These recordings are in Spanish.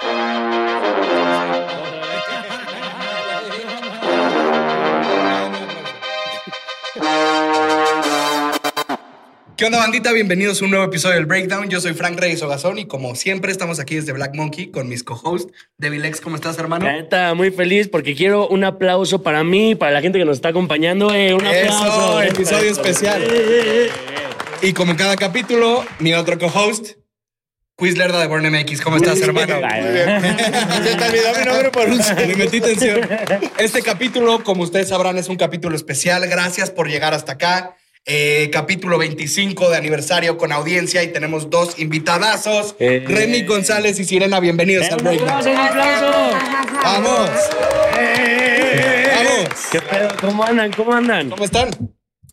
¿Qué onda, bandita? Bienvenidos a un nuevo episodio del Breakdown. Yo soy Frank Reyes Ogazón y como siempre estamos aquí desde Black Monkey con mis co-hosts. Devil X, ¿cómo estás, hermano? La neta, muy feliz porque quiero un aplauso para mí, para la gente que nos está acompañando. Eh, un aplauso. Eso, episodio especial. Y como cada capítulo, mi otro co-host, Quiz Lerda de Born MX. ¿Cómo estás, hermano? Muy bien. Se te olvidó mi nombre por un segundo. metí tensión. Este capítulo, como ustedes sabrán, es un capítulo especial. Gracias por llegar hasta acá. Eh, capítulo 25 de aniversario con audiencia y tenemos dos invitadazos. Eh. Remy González y Sirena, bienvenidos al Un aplauso, Breakdown. un aplauso. ¡Vamos! ¡Vamos! ¿Qué pedo? ¿Cómo andan? ¿Cómo andan? ¿Cómo están?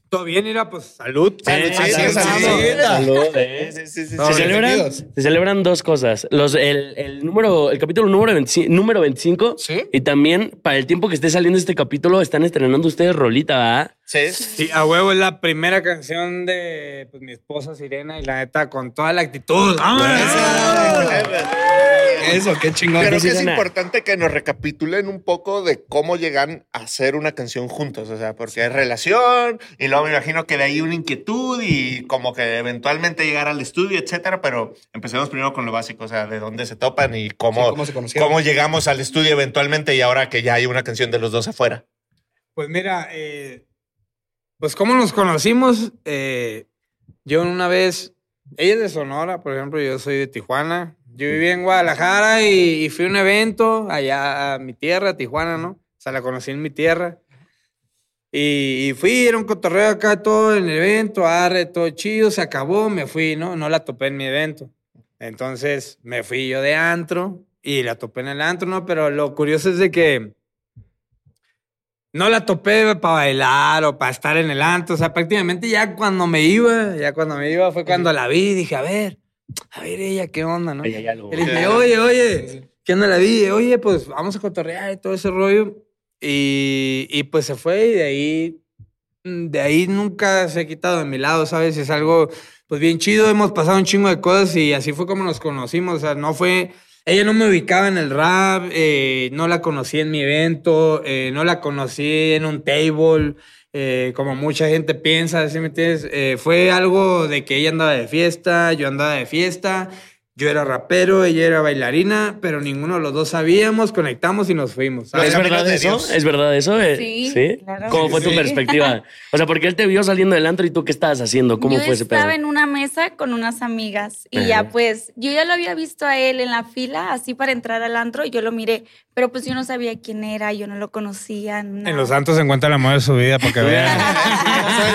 Todo bien, mira, pues salud. Salud, salud. Sí, sí, sí, Se celebran, se celebran dos cosas. Los, el, el número, el capítulo número 25, número 25 Sí. y también para el tiempo que esté saliendo este capítulo están estrenando ustedes rolita, ¿verdad? Sí. Sí, a huevo es la primera canción de pues, mi esposa Sirena y la neta con toda la actitud. Eso, qué chingón. Creo que es importante que nos recapitulen un poco de cómo llegan a hacer una canción juntos, o sea, porque es relación y luego me imagino que de ahí una inquietud y como que eventualmente llegar al estudio, etcétera, pero empecemos primero con lo básico, o sea, de dónde se topan y cómo, Sí, cómo se conocieron. cómo llegamos al estudio eventualmente y ahora que ya hay una canción de los dos afuera. Pues mira, eh, pues cómo nos conocimos. Eh, yo una vez, ella es de Sonora, por ejemplo, yo soy de Tijuana. Yo viví en Guadalajara y, y fui a un evento allá a mi tierra, Tijuana, ¿no? O sea, la conocí en mi tierra. Y, y fui, era un cotorreo acá todo en el evento, arre, todo chido, se acabó, me fui, ¿no? No la topé en mi evento. Entonces me fui yo de antro y la topé en el antro, ¿no? Pero lo curioso es de que no la topé para bailar o para estar en el antro. O sea, prácticamente ya cuando me iba, ya cuando me iba fue cuando la vi y dije, a ver, a ver ella, ¿qué onda, no? Oye, ya lo- Y le dije, oye, oye, ¿qué onda la vi? Oye, pues vamos a cotorrear y todo ese rollo. Y, y pues se fue y de ahí, de ahí nunca se ha quitado de mi lado, ¿sabes? Es algo, pues bien chido, hemos pasado un chingo de cosas y así fue como nos conocimos. O sea, no fue, ella no me ubicaba en el rap, eh, no la conocí en mi evento, eh, no la conocí en un table. eh, como mucha gente piensa, ¿sí me entiendes? Eh, fue algo de que ella andaba de fiesta, yo andaba de fiesta, yo era rapero, ella era bailarina, pero ninguno de los dos sabíamos, conectamos y nos fuimos. ¿Es verdad eso? ¿Es verdad eso? Eh, Sí, claro. ¿Cómo fue tu perspectiva? O sea, porque él te vio saliendo del antro y tú qué estabas haciendo? ¿Cómo yo fue ese pedo? estaba en una mesa con unas amigas y Ajá. ya pues yo ya lo había visto a él en la fila así para entrar al antro y yo lo miré, pero pues yo no sabía quién era, yo no lo conocía. En Los Santos se encuentra el amor de su vida, para que vean.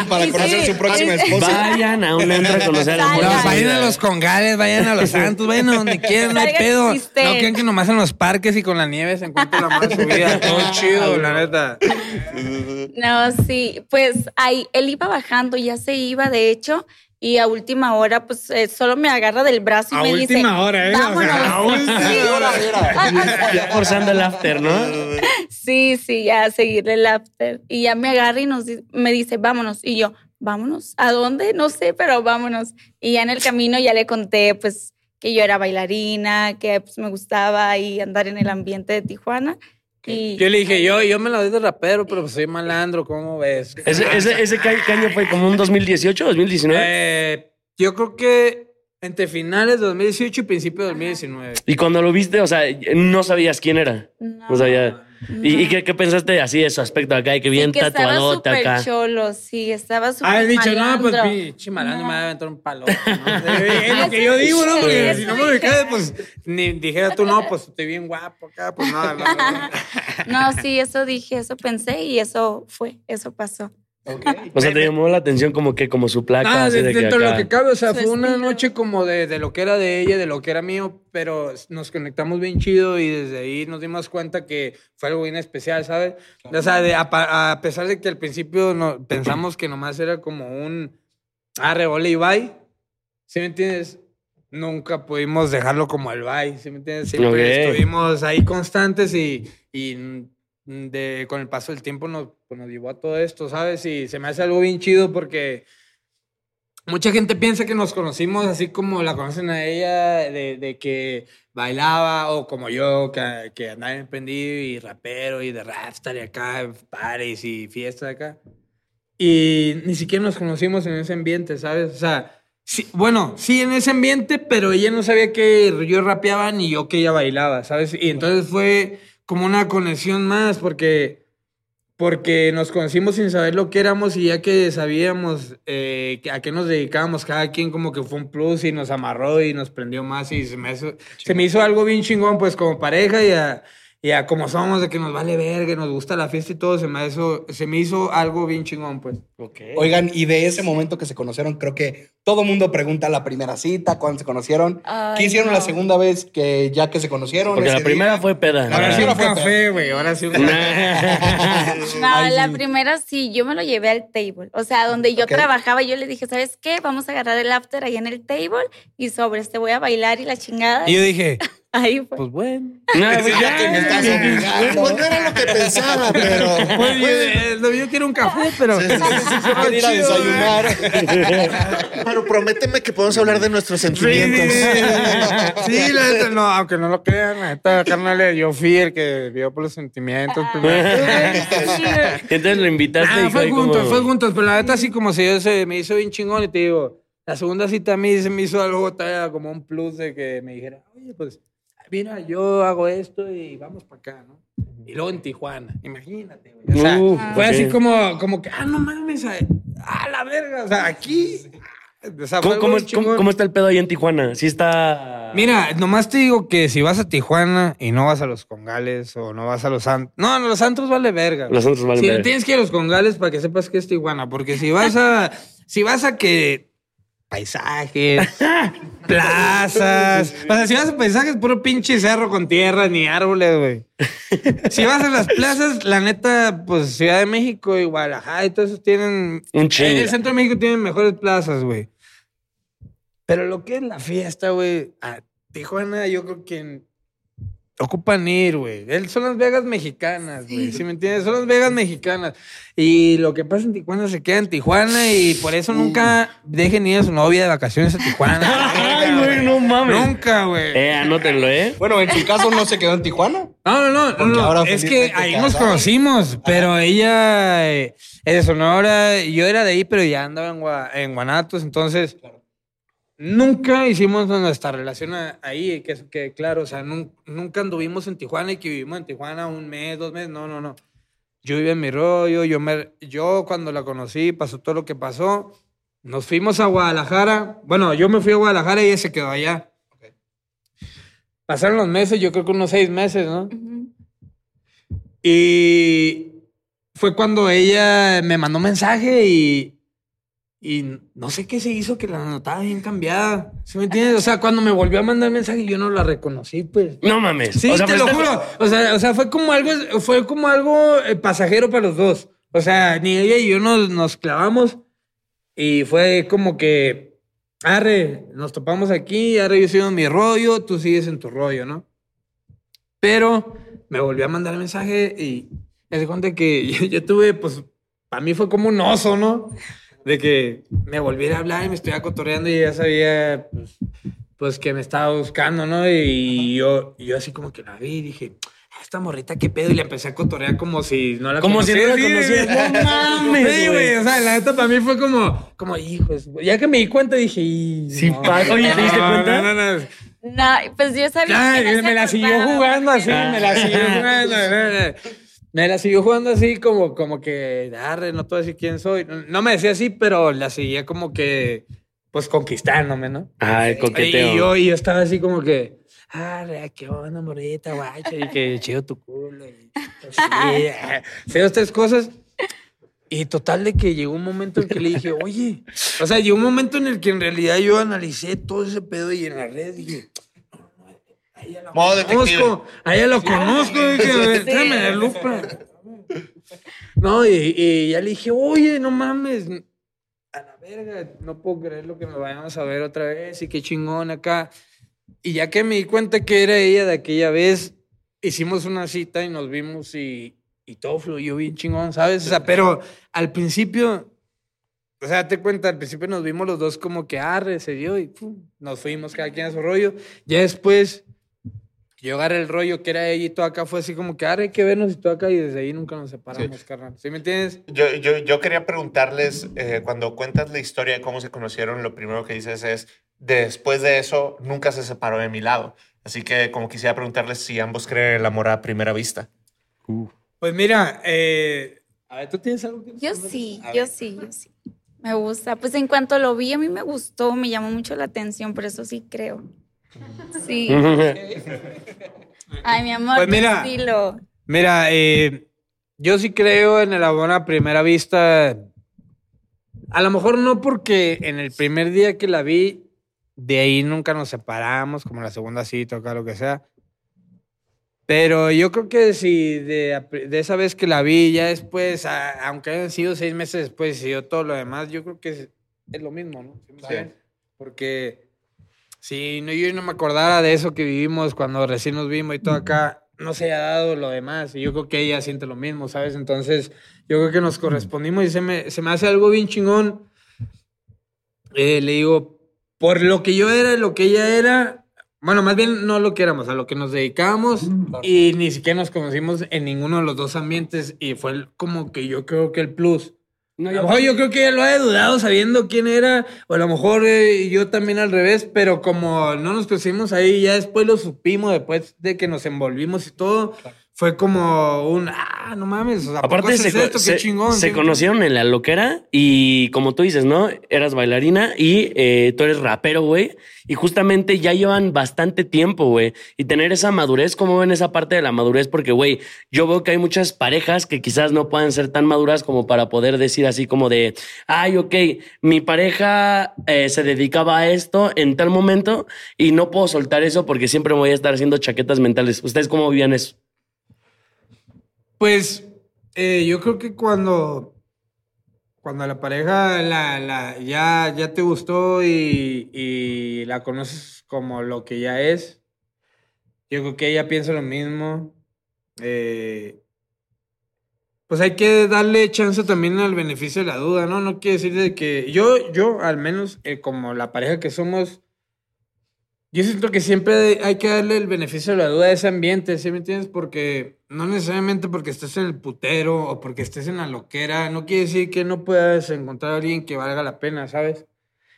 Para conocer sí. su próxima esposa. Vayan a un antro a conocer a Salgan. No, vayan a los congales, vayan a los santos, vayan a donde quieran, no hay pedo. No crean que nomás en los parques y con la nieve se encuentra el amor de su vida. Todo chido, la neta. No, sí, pues ahí él iba bajando, ya se iba de hecho y a última hora pues eh, solo me agarra del brazo y A me dice, última hora, ¿eh? O sea, vámonos. a última hora, Ya forzando el after, ¿no? Sí, sí, ya seguirle el after. Y ya me agarra y nos, me dice, vámonos. Y yo, vámonos. ¿A dónde? No sé, pero vámonos. Y ya en el camino ya le conté, pues, que yo era bailarina, que pues, me gustaba ahí andar en el ambiente de Tijuana. Y Yo le dije, yo, yo me la doy de rapero, pero pues soy malandro, ¿cómo ves? ¿Ese, ese, ese ca- qué año fue? ¿Como un 2018 2019? Eh, yo creo que entre finales de 2018 y principio de 2019. Y cuando lo viste, o sea, no sabías quién era. no, O sea, ya. ¿Y, no. y qué, qué pensaste así de su aspecto acá? Y que Sí, bien que estaba tatuadote súper acá. cholo, sí, estaba súper Ah, he dicho, no, pues pinche malandro me va a aventar un palo. ¿no? Es lo que yo digo, ¿no? Porque si no me ubicas, pues ni dijera tú, no, pues estoy bien guapo acá, pues nada. no, no, no. No, sí, eso dije, eso pensé y eso fue, eso pasó. O sea, te llamó la atención como que, como su placa. Ah, de- de dentro de lo que cabe, o sea, fue una noche como de, de lo que era de ella, de lo que era mío, pero nos conectamos bien chido y desde ahí nos dimos cuenta que fue algo bien especial, ¿sabes? O sea, de- a, a pesar de que al principio no, pensamos que nomás era como un arre, ole y bye, ¿sí me entiendes? Nunca pudimos dejarlo como el bye, ¿sí me entiendes? Siempre Ok. estuvimos ahí constantes y, y de, con el paso del tiempo nos, pues, nos llevó a todo esto, ¿sabes? Y se me hace algo bien chido porque mucha gente piensa que nos conocimos así como la conocen a ella, de, que bailaba, o como yo, que, que andaba emprendido y rapero y de rapstar y acá, pares y fiestas acá. Y ni siquiera nos conocimos en ese ambiente, ¿sabes? O sea, bueno, sí en ese ambiente, pero ella no sabía que yo rapeaba ni yo que ella bailaba, ¿sabes? Y entonces fue como una conexión más, porque porque nos conocimos sin saber lo que éramos y ya que sabíamos eh, a qué nos dedicábamos, cada quien como que fue un plus y nos amarró y nos prendió más y se me hizo, se me hizo algo bien chingón pues como pareja y a, y a como somos de que nos vale verga, nos gusta la fiesta y todo, se me hizo, se me hizo algo bien chingón pues. Oigan, y de ese momento que se conocieron, creo que todo mundo pregunta la primera cita, cuándo se conocieron. Ay, ¿Qué hicieron no. la segunda vez que ya que se conocieron? Porque la primera fue peda. La Ahora sí primera un fue café, güey, ahora sí un No, Ay, la sí. primera sí, yo me lo llevé al table. O sea, donde yo trabajaba, yo le dije, ¿sabes qué? Vamos a agarrar el after ahí en el table y sobre este voy a bailar y la chingada. Y yo dije, Ahí fue. pues bueno. No, pues Ya ya, que me estás obligando. Pues no era lo que pensaba, pero. Pues yo, eh, yo quiero un café, pero... Quiero ir a desayunar. Pero prométeme que podemos hablar de nuestros sentimientos. Sí, la neta, no, aunque no lo crean, la neta, carnal, yo fui el que vio por los sentimientos primero. Entonces lo invitaste Ah, y fue fue juntos, como... fue juntos, pero la neta así como si yo se me hizo bien chingón y te digo, la segunda cita a mí se me hizo algo todavía como un plus de que me dijera, oye, pues, mira, yo hago esto y vamos para acá, ¿no? Y luego en Tijuana, imagínate, güey. O sea, Uf, fue así como, como que, ah, no mames, a, a la verga, o sea, aquí. O sea, fue ¿Cómo, algo cómo, cómo- chingón. cómo está el pedo ahí en Tijuana? Sí está... Mira, nomás te digo que si vas a Tijuana y no vas a los congales o no vas a los antros. No, no, los antros vale verga. Los antros valen Sí, verga. tienes que ir a los congales para que sepas que es Tijuana. Porque si vas a. si vas a que. Paisajes, plazas. O sea, si vas a paisajes, puro pinche cerro con tierra ni árboles, güey. Si vas a las plazas, la neta, pues Ciudad de México y Guadalajara y todos esos tienen. Un En el centro de México tienen mejores plazas, güey. Pero lo que es la fiesta, güey, a Tijuana yo creo que ocupan ir, güey. Son las Vegas mexicanas, güey. ¿Sí me entiendes? Son las Vegas mexicanas. Y lo que pasa en Tijuana se queda en Tijuana y por eso nunca dejen ir a su novia de vacaciones a Tijuana. Ay, güey, no mames. Nunca, güey. Eh, anótenlo, ¿eh? Bueno, en su caso no se quedó en Tijuana. No, no, no, no, Porque no. ahora Es que ahí nos conocimos, pero ella eh, es de Sonora, yo era de ahí, pero ya andaba en, Gua- en Guanatos, entonces nunca hicimos nuestra relación ahí, que, es- que claro, o sea, nun- nunca anduvimos en Tijuana y que vivimos en Tijuana un mes, dos meses, no, no, no. Yo vivía en mi rollo, yo, me, yo cuando la conocí, pasó todo lo que pasó, nos fuimos a Guadalajara, bueno, yo me fui a Guadalajara y ella se quedó allá. Pasaron los meses, yo creo que unos seis meses, ¿no? Y fue cuando ella me mandó mensaje y, y no sé qué se hizo que la notaba bien cambiada. ¿Sí me entiendes? O sea, cuando me volvió a mandar mensaje yo no la reconocí, pues. No mames. Sí, O sea, te pero lo juro. O sea, o sea, fue como algo, fue como algo eh, pasajero para los dos. O sea, ni ella y yo nos, nos clavamos y fue como que, arre, nos topamos aquí, arre, yo sigo en mi rollo, tú sigues en tu rollo, ¿no? Pero me volvió a mandar mensaje y me di cuenta que yo, yo tuve, pues, para mí fue como un oso, ¿no? De que me volviera a hablar y me estuviera cotorreando y ya sabía, pues, pues que me estaba buscando, ¿no? Y yo, y yo así como que la vi y dije, "Ah, esta morrita, ¿qué pedo? Y le empecé a cotorrear como si no la Como si no la conociera. No mames, Sí, güey. O sea, la neta para mí fue como, como, hijos. Ya que me di cuenta dije, y, Sí, pa- oye, ¿te diste cuenta? No, no, no. No, pues yo sabía que no se me la siguió jugando así, no- me la siguió jugando. Me la siguió jugando así como, como que, arre, no te voy a decir quién soy. No, no me decía así, pero la seguía como que, pues conquistándome, ¿no? Ay, coqueteo. Y yo, y yo estaba así como que, arre, qué onda, morita, guacha, y que chido tu culo. Y, pues, sí, eh, sí, dos, tres cosas. Y total de que llegó un momento en que le dije, oye, o sea, llegó un momento en el que en realidad yo analicé todo ese pedo y en la red dije, Modo detective. conozco, a ella lo conozco, dije, tráeme la lupa. No, y, y ya le dije, oye, no mames, a la verga, no puedo creer lo que me vayamos a ver otra vez y qué chingón acá. Y ya que me di cuenta que era ella de aquella vez, hicimos una cita y nos vimos y, y todo fluyó bien chingón, ¿sabes? O sea, pero al principio, o sea, te cuenta, al principio nos vimos los dos como que arre, se dio y pum, nos fuimos cada quien a su rollo. Ya después, yo agarré el rollo que era ella y todo acá, fue así como que arre, hay que vernos y todo acá, y desde ahí nunca nos separamos, carnal. ¿Sí me entiendes? Yo, yo, yo quería preguntarles, eh, cuando cuentas la historia de cómo se conocieron, lo primero que dices es, después de eso, nunca se separó de mi lado. Así que como quisiera preguntarles si ambos creen en el amor a primera vista. Pues mira, eh, a ver, ¿tú tienes algo que Yo sí, A yo ver. sí, yo sí. Me gusta. Pues en cuanto lo vi, a mí me gustó, me llamó mucho la atención, por eso sí creo. Sí. Ay, mi amor, Pues mira. dilo. Mira, eh, yo sí creo en el amor a primera vista. A lo mejor no porque en el primer día que la vi, de ahí nunca nos separamos, como la segunda cita o acá, lo que sea. Pero yo creo que si de, de esa vez que la vi, ya después, a- aunque hayan sido seis meses después, y siguió todo lo demás, yo creo que es, es lo mismo, ¿no? ¿Sí me Sí. no, yo no me acordara de eso que vivimos cuando recién nos vimos y todo acá, no se haya dado lo demás. Y yo creo que ella siente lo mismo, ¿sabes? Entonces, yo creo que nos correspondimos y se me, se me hace algo bien chingón. Eh, le digo, por lo que yo era, lo que ella era, bueno, más bien no lo que éramos, a lo que nos dedicábamos y ni siquiera nos conocimos en ninguno de los dos ambientes y fue como que yo creo que el plus. No, A lo mejor yo creo que ella lo ha dudado sabiendo quién era, o a lo mejor eh, yo también al revés, pero como no nos conocimos ahí, ya después lo supimos, después de que nos envolvimos y todo, fue como un, ah, no mames, o sea, ¿a poco Aparte, se, esto? se- qué chingón. se ¿sí? conocieron en la loquera y como tú dices, ¿no? Eras bailarina y eh, tú eres rapero, güey. Y justamente ya llevan bastante tiempo, güey. Y tener esa madurez, ¿cómo ven esa parte de la madurez? Porque, güey, yo veo que hay muchas parejas que quizás no puedan ser tan maduras como para poder decir así como de, ay, ok, mi pareja eh, se dedicaba a esto en tal momento y no puedo soltar eso porque siempre voy a estar haciendo chaquetas mentales. ¿Ustedes cómo vivían eso? Pues eh, yo creo que cuando, cuando la pareja la, la- ya, ya te gustó y, la conoces como lo que ya es, yo creo que ella piensa lo mismo. Eh, pues hay que darle chance también al beneficio de la duda, ¿no? No quiere decir de que yo, yo al menos eh, como la pareja que somos, yo siento que siempre hay que darle el beneficio de la duda a ese ambiente, ¿sí me entiendes? Porque no necesariamente porque estés en el putero o porque estés en la loquera, no quiere decir que no puedas encontrar a alguien que valga la pena, ¿sabes?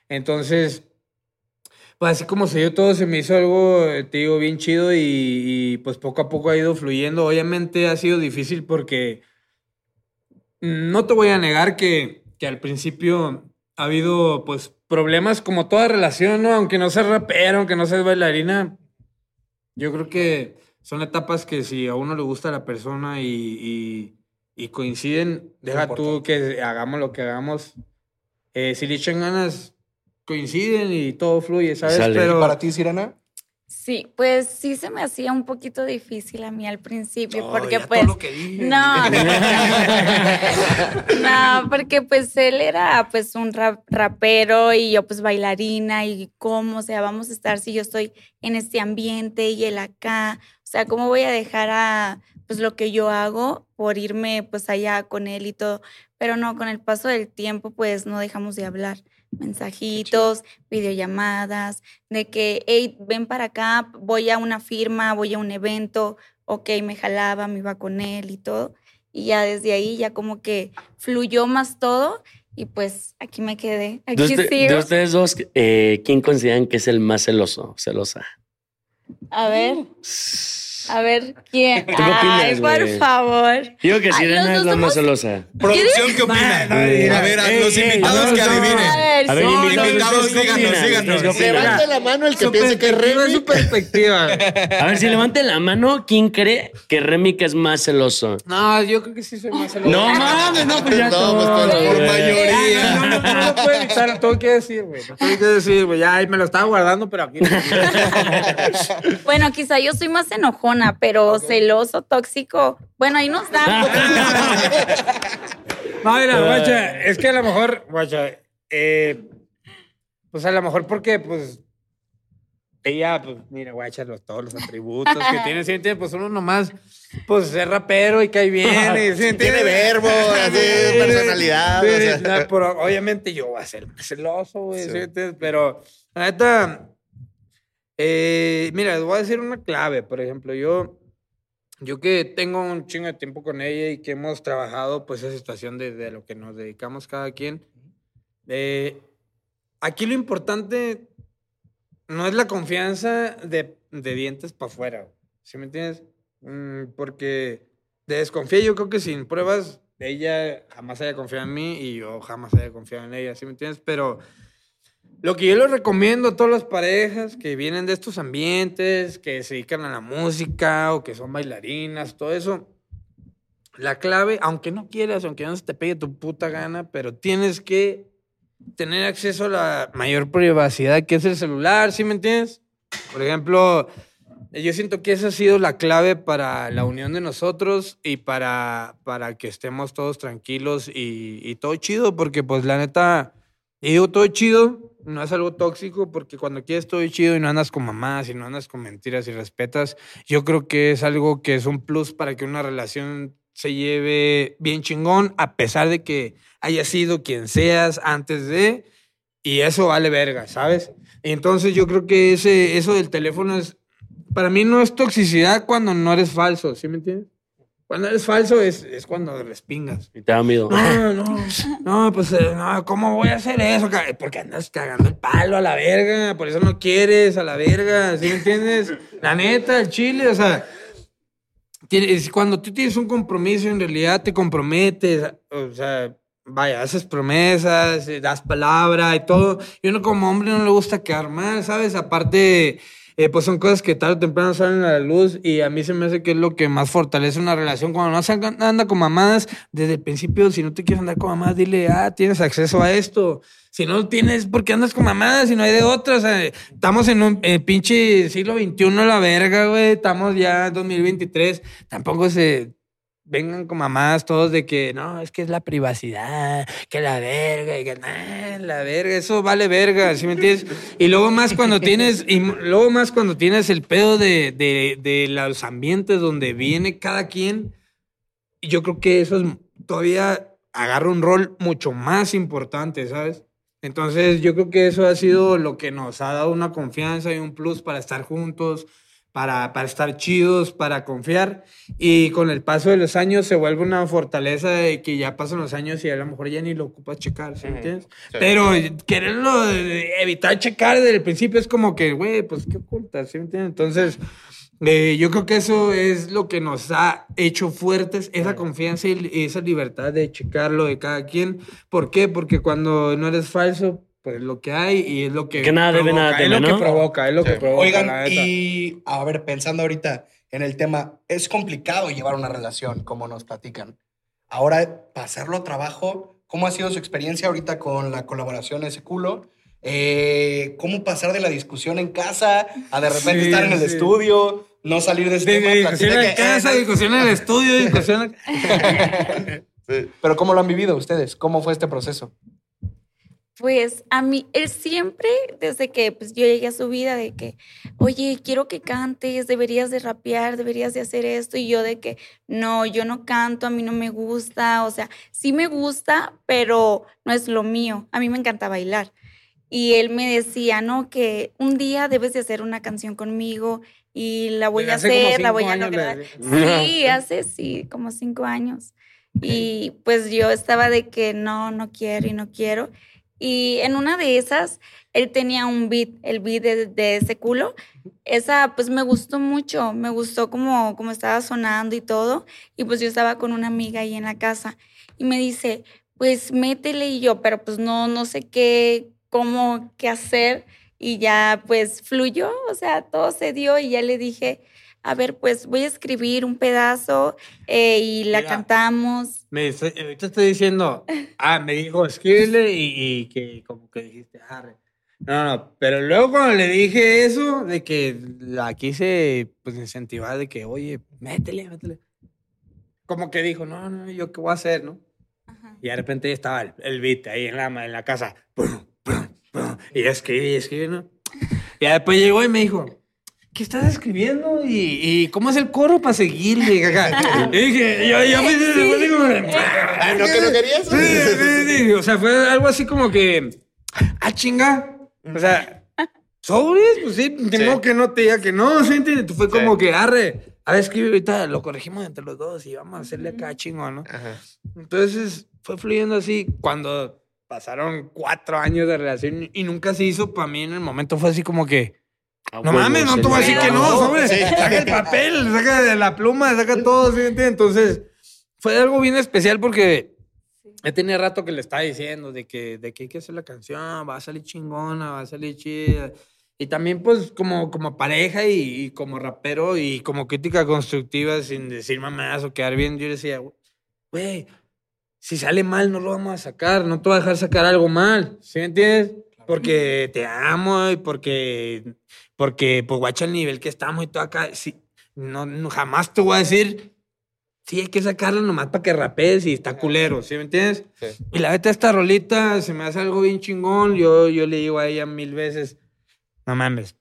Entonces, pues así como se dio todo, se me hizo algo, eh, te digo, bien chido y, y, pues poco a poco ha ido fluyendo. Obviamente ha sido difícil porque mm, no te voy a negar que, que al principio ha habido pues problemas como toda relación, ¿no? Aunque no seas rapero, aunque no seas bailarina, yo creo que son etapas que si a uno le gusta la persona y, y- y coinciden, deja tú que hagamos lo que hagamos. Eh, si le echan ganas, coinciden y todo fluye, ¿sabes? Sale. Pero ¿Para ti, Sirena? Sí, pues sí se me hacía un poquito difícil a mí al principio, No, porque ya todo pues lo que dije. no, no, porque pues él era pues un rap- rapero y yo pues bailarina y cómo, o sea, vamos a estar si yo estoy en este ambiente y él acá, o sea, cómo voy a dejar a pues lo que yo hago por irme pues allá con él y todo, pero no, con el paso del tiempo pues no dejamos de hablar, mensajitos, videollamadas, de que, hey, ven para acá, voy a una firma, voy a un evento, ok, me jalaba, me iba con él y todo. Y ya desde ahí ya como que fluyó más todo y pues aquí me quedé, De, aquí usted- sigo. de ustedes dos, eh, ¿quién consideran que es el más celoso, celosa? A ver, a ver, ¿quién? qué Ay, opinas, por güey? favor. Digo que Ay, Sirena los es dos la más somos- celosa. Producción, ¿qué opina? a ver, a ey, los ey, invitados que adivinen. A ver, A ver, sí. invitados, invitados, ¿ustedes qué díganos, opinan? díganos. ¿Ustedes qué opinan? Levante la mano el que Su piense que es perspectiva es Remy. su perspectiva. A ver, si levanten la mano, ¿quién cree que Remy que es más celoso? No, yo creo que sí soy más celoso. No mames, no, pues ya No, todo, pues, por güey. mayoría. No, no, no, no lo puedo evitar, tengo que decir, güey. Lo tengo que decir, güey. Ya, ahí me lo estaba guardando, pero aquí. Bueno, quizá yo soy más enojona, pero celoso, tóxico. Bueno, ahí nos da. No, mira, guacha, es que a lo mejor, guacha, eh, pues a lo mejor porque, pues, ella, pues, mira, voy a echarle todos los atributos que tiene, ¿sí me entiendes? Pues uno nomás, pues, es rapero y cae bien. y, ¿sí Tiene verbo, así, Sí, personalidad, sí, o sea. no, pero obviamente yo voy a ser celoso, güey, Sí. Pero, la neta, eh, mira, les voy a decir una clave, por ejemplo, yo... Yo que tengo un chingo de tiempo con ella y que hemos trabajado pues esa situación de, de lo que nos dedicamos cada quien. eh, aquí lo importante no es la confianza de, de dientes para afuera. ¿Sí me entiendes? Mm, porque de desconfía yo creo que sin pruebas ella jamás haya confiado en mí y yo jamás haya confiado en ella. ¿Sí me entiendes? Pero lo que yo les recomiendo a todas las parejas que vienen de estos ambientes, que se dedican a la música o que son bailarinas, todo eso, la clave, aunque no quieras, aunque no se te pegue tu puta gana, pero tienes que tener acceso a la mayor privacidad que es el celular, ¿sí me entiendes? Por ejemplo, yo siento que esa ha sido la clave para la unión de nosotros y para, para que estemos todos tranquilos y, todo chido, porque pues la neta, y digo todo chido, no es algo tóxico, porque cuando quieres todo chido y no andas con mamás y no andas con mentiras y respetas, yo creo que es algo que es un plus para que una relación se lleve bien chingón, a pesar de que haya sido quien seas antes de, y eso vale verga, ¿sabes? Entonces yo creo que ese, eso del teléfono es, para mí no es toxicidad cuando no eres falso, ¿sí me entiendes? Cuando eres falso es, es cuando respingas. Y te da miedo. No, no, no, pues eh, no, ¿cómo voy a hacer eso? Porque andas cagando el palo a la verga, por eso no quieres a la verga, ¿sí me entiendes? La neta, el chile, o sea, tienes- cuando tú tienes un compromiso, en realidad te comprometes, o sea, vaya, haces promesas, das palabra y todo, y uno como hombre no le gusta quedar mal, ¿sabes? Aparte, eh, pues son cosas que tarde o temprano salen a la luz y a mí se me hace que es lo que más fortalece una relación cuando no se anda con mamadas desde el principio, si no te quieres andar con mamadas, dile, ah, tienes acceso a esto. Si no tienes, ¿por qué andas con mamadas? Si no hay de otras. Estamos en un pinche siglo XXI la verga, güey. Estamos ya en 2023. Tampoco se vengan con mamadas todos de que no, es que es la privacidad, que la verga, y que nah, la verga, eso vale verga, ¿sí me entiendes? Y luego más cuando tienes, y luego más cuando tienes el pedo de, de, de los ambientes donde viene cada quien, y yo creo que eso es, todavía agarra un rol mucho más importante, ¿sabes? Entonces yo creo que eso ha sido lo que nos ha dado una confianza y un plus para estar juntos, para, para estar chidos, para confiar. Y con el paso de los años se vuelve una fortaleza de que ya pasan los años y a lo mejor ya ni lo ocupas checar, ¿sí me entiendes? Sí. Pero quererlo evitar checar desde el principio es como que, güey, pues qué ocultas, ¿sí entiendes? Entonces, eh, yo creo que eso es lo que nos ha hecho fuertes, esa confianza y esa libertad de checarlo de cada quien. ¿Por qué? Porque cuando no eres falso, pues es lo que hay y es lo que Que nada debe, provoca, nada es teme, lo ¿no? que provoca, es lo que Sí. provoca. la Oigan, y a ver, pensando ahorita en el tema, es complicado llevar una relación, como nos platican. Ahora, pasarlo a trabajo, ¿cómo ha sido su experiencia ahorita con la colaboración Ese Culo? Eh, ¿Cómo pasar de la discusión en casa a de repente Sí, estar en el sí. estudio, no salir de ese De- discusión en que- casa, eh, discusión en el estudio, discusión... Sí. Pero ¿cómo lo han vivido ustedes? ¿Cómo fue este proceso? Pues a mí, él siempre, desde que pues, yo llegué a su vida, de que, oye, quiero que cantes, deberías de rapear, deberías de hacer esto, y yo de que, no, yo no canto, a mí no me gusta, o sea, sí me gusta, pero no es lo mío, a mí me encanta bailar. Y él me decía, no, que un día debes de hacer una canción conmigo y la voy a hacer, la voy a le lograr. Sí, hace sí, como cinco años. Y pues yo estaba de que no, no quiero y no quiero. Y en una de esas, él tenía un beat, el beat de, de ese culo. Esa, pues me gustó mucho, me gustó como, como estaba sonando y todo. Y pues yo estaba con una amiga ahí en la casa y me dice, pues métele y yo, pero pues no, no sé qué, cómo, qué hacer. Y ya pues fluyó, o sea, todo se dio y ya le dije, a ver, pues voy a escribir un pedazo eh, y la Mira. cantamos. Me dice- ahorita estoy diciendo, ah, me dijo, escríbele y, y que como que dijiste, arre. No, no, pero luego cuando le dije eso, de que la quise pues incentivar, de que, oye, métele, métele. Como que dijo, no, no, yo qué voy a hacer, ¿no? Ajá. Y de repente ya estaba el, el beat ahí en la, en la casa. Pum, pum, pum, y escribe, y escribe, ¿no? Y después llegó y me dijo, ¿qué estás escribiendo? ¿Y, y cómo es el coro para seguirle? Y dije, yo, yo me digo, Ah, ¿no que no querías? Sí, sí, sí. O sea, fue algo así como que, ah, chinga. O sea, sobres, pues sí, tengo Sí. que no te diga que no, ¿sí Fue como Sí. que, arre, a ver, escribe ahorita, lo corregimos entre los dos y vamos a hacerle acá chingón, ¿no? Ajá. Entonces fue fluyendo así. Cuando pasaron cuatro años de relación y nunca se hizo, para mí en el momento fue así como que, no pues, mames, no te voy a decir que no, sobre. sí. Saca el papel, saca de la pluma, saca todo, ¿sí? Entonces, fue algo bien especial porque ya tenía rato que le estaba diciendo de que, de que hay que hacer la canción, va a salir chingona, va a salir chida. Y también, pues, como, como pareja y, y como rapero y como crítica constructiva, sin decir mamás o quedar bien, yo decía, güey, si sale mal, no lo vamos a sacar, no te voy a dejar sacar algo mal, ¿sí me entiendes? Porque te amo y porque, porque, pues, guacha el nivel que estamos y todo acá. Sí, no, no, jamás te voy a decir, sí, hay que sacarlo nomás para que rapees y está culero, ¿sí me entiendes? Sí. Y la neta, esta rolita se me hace algo bien chingón. Yo, yo le digo a ella mil veces, no mames,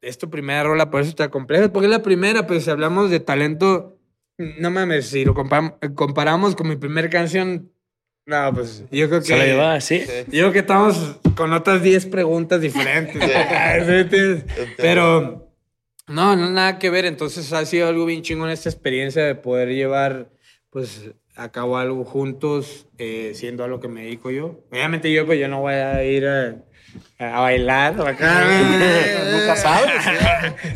es tu primera rola, por eso está compleja, porque es la primera, pero si hablamos de talento, no mames, si lo compa- comparamos con mi primera canción, no, pues yo creo que... Se la llevaba así. Yo creo que estamos con otras 10 preguntas diferentes. Pero no, no, nada que ver. Entonces ha sido algo bien chingón esta experiencia de poder llevar, pues, a cabo algo juntos, eh, siendo a lo que me dedico yo. Obviamente yo, pues, yo no voy a ir a, a bailar o acá. Nunca sabes.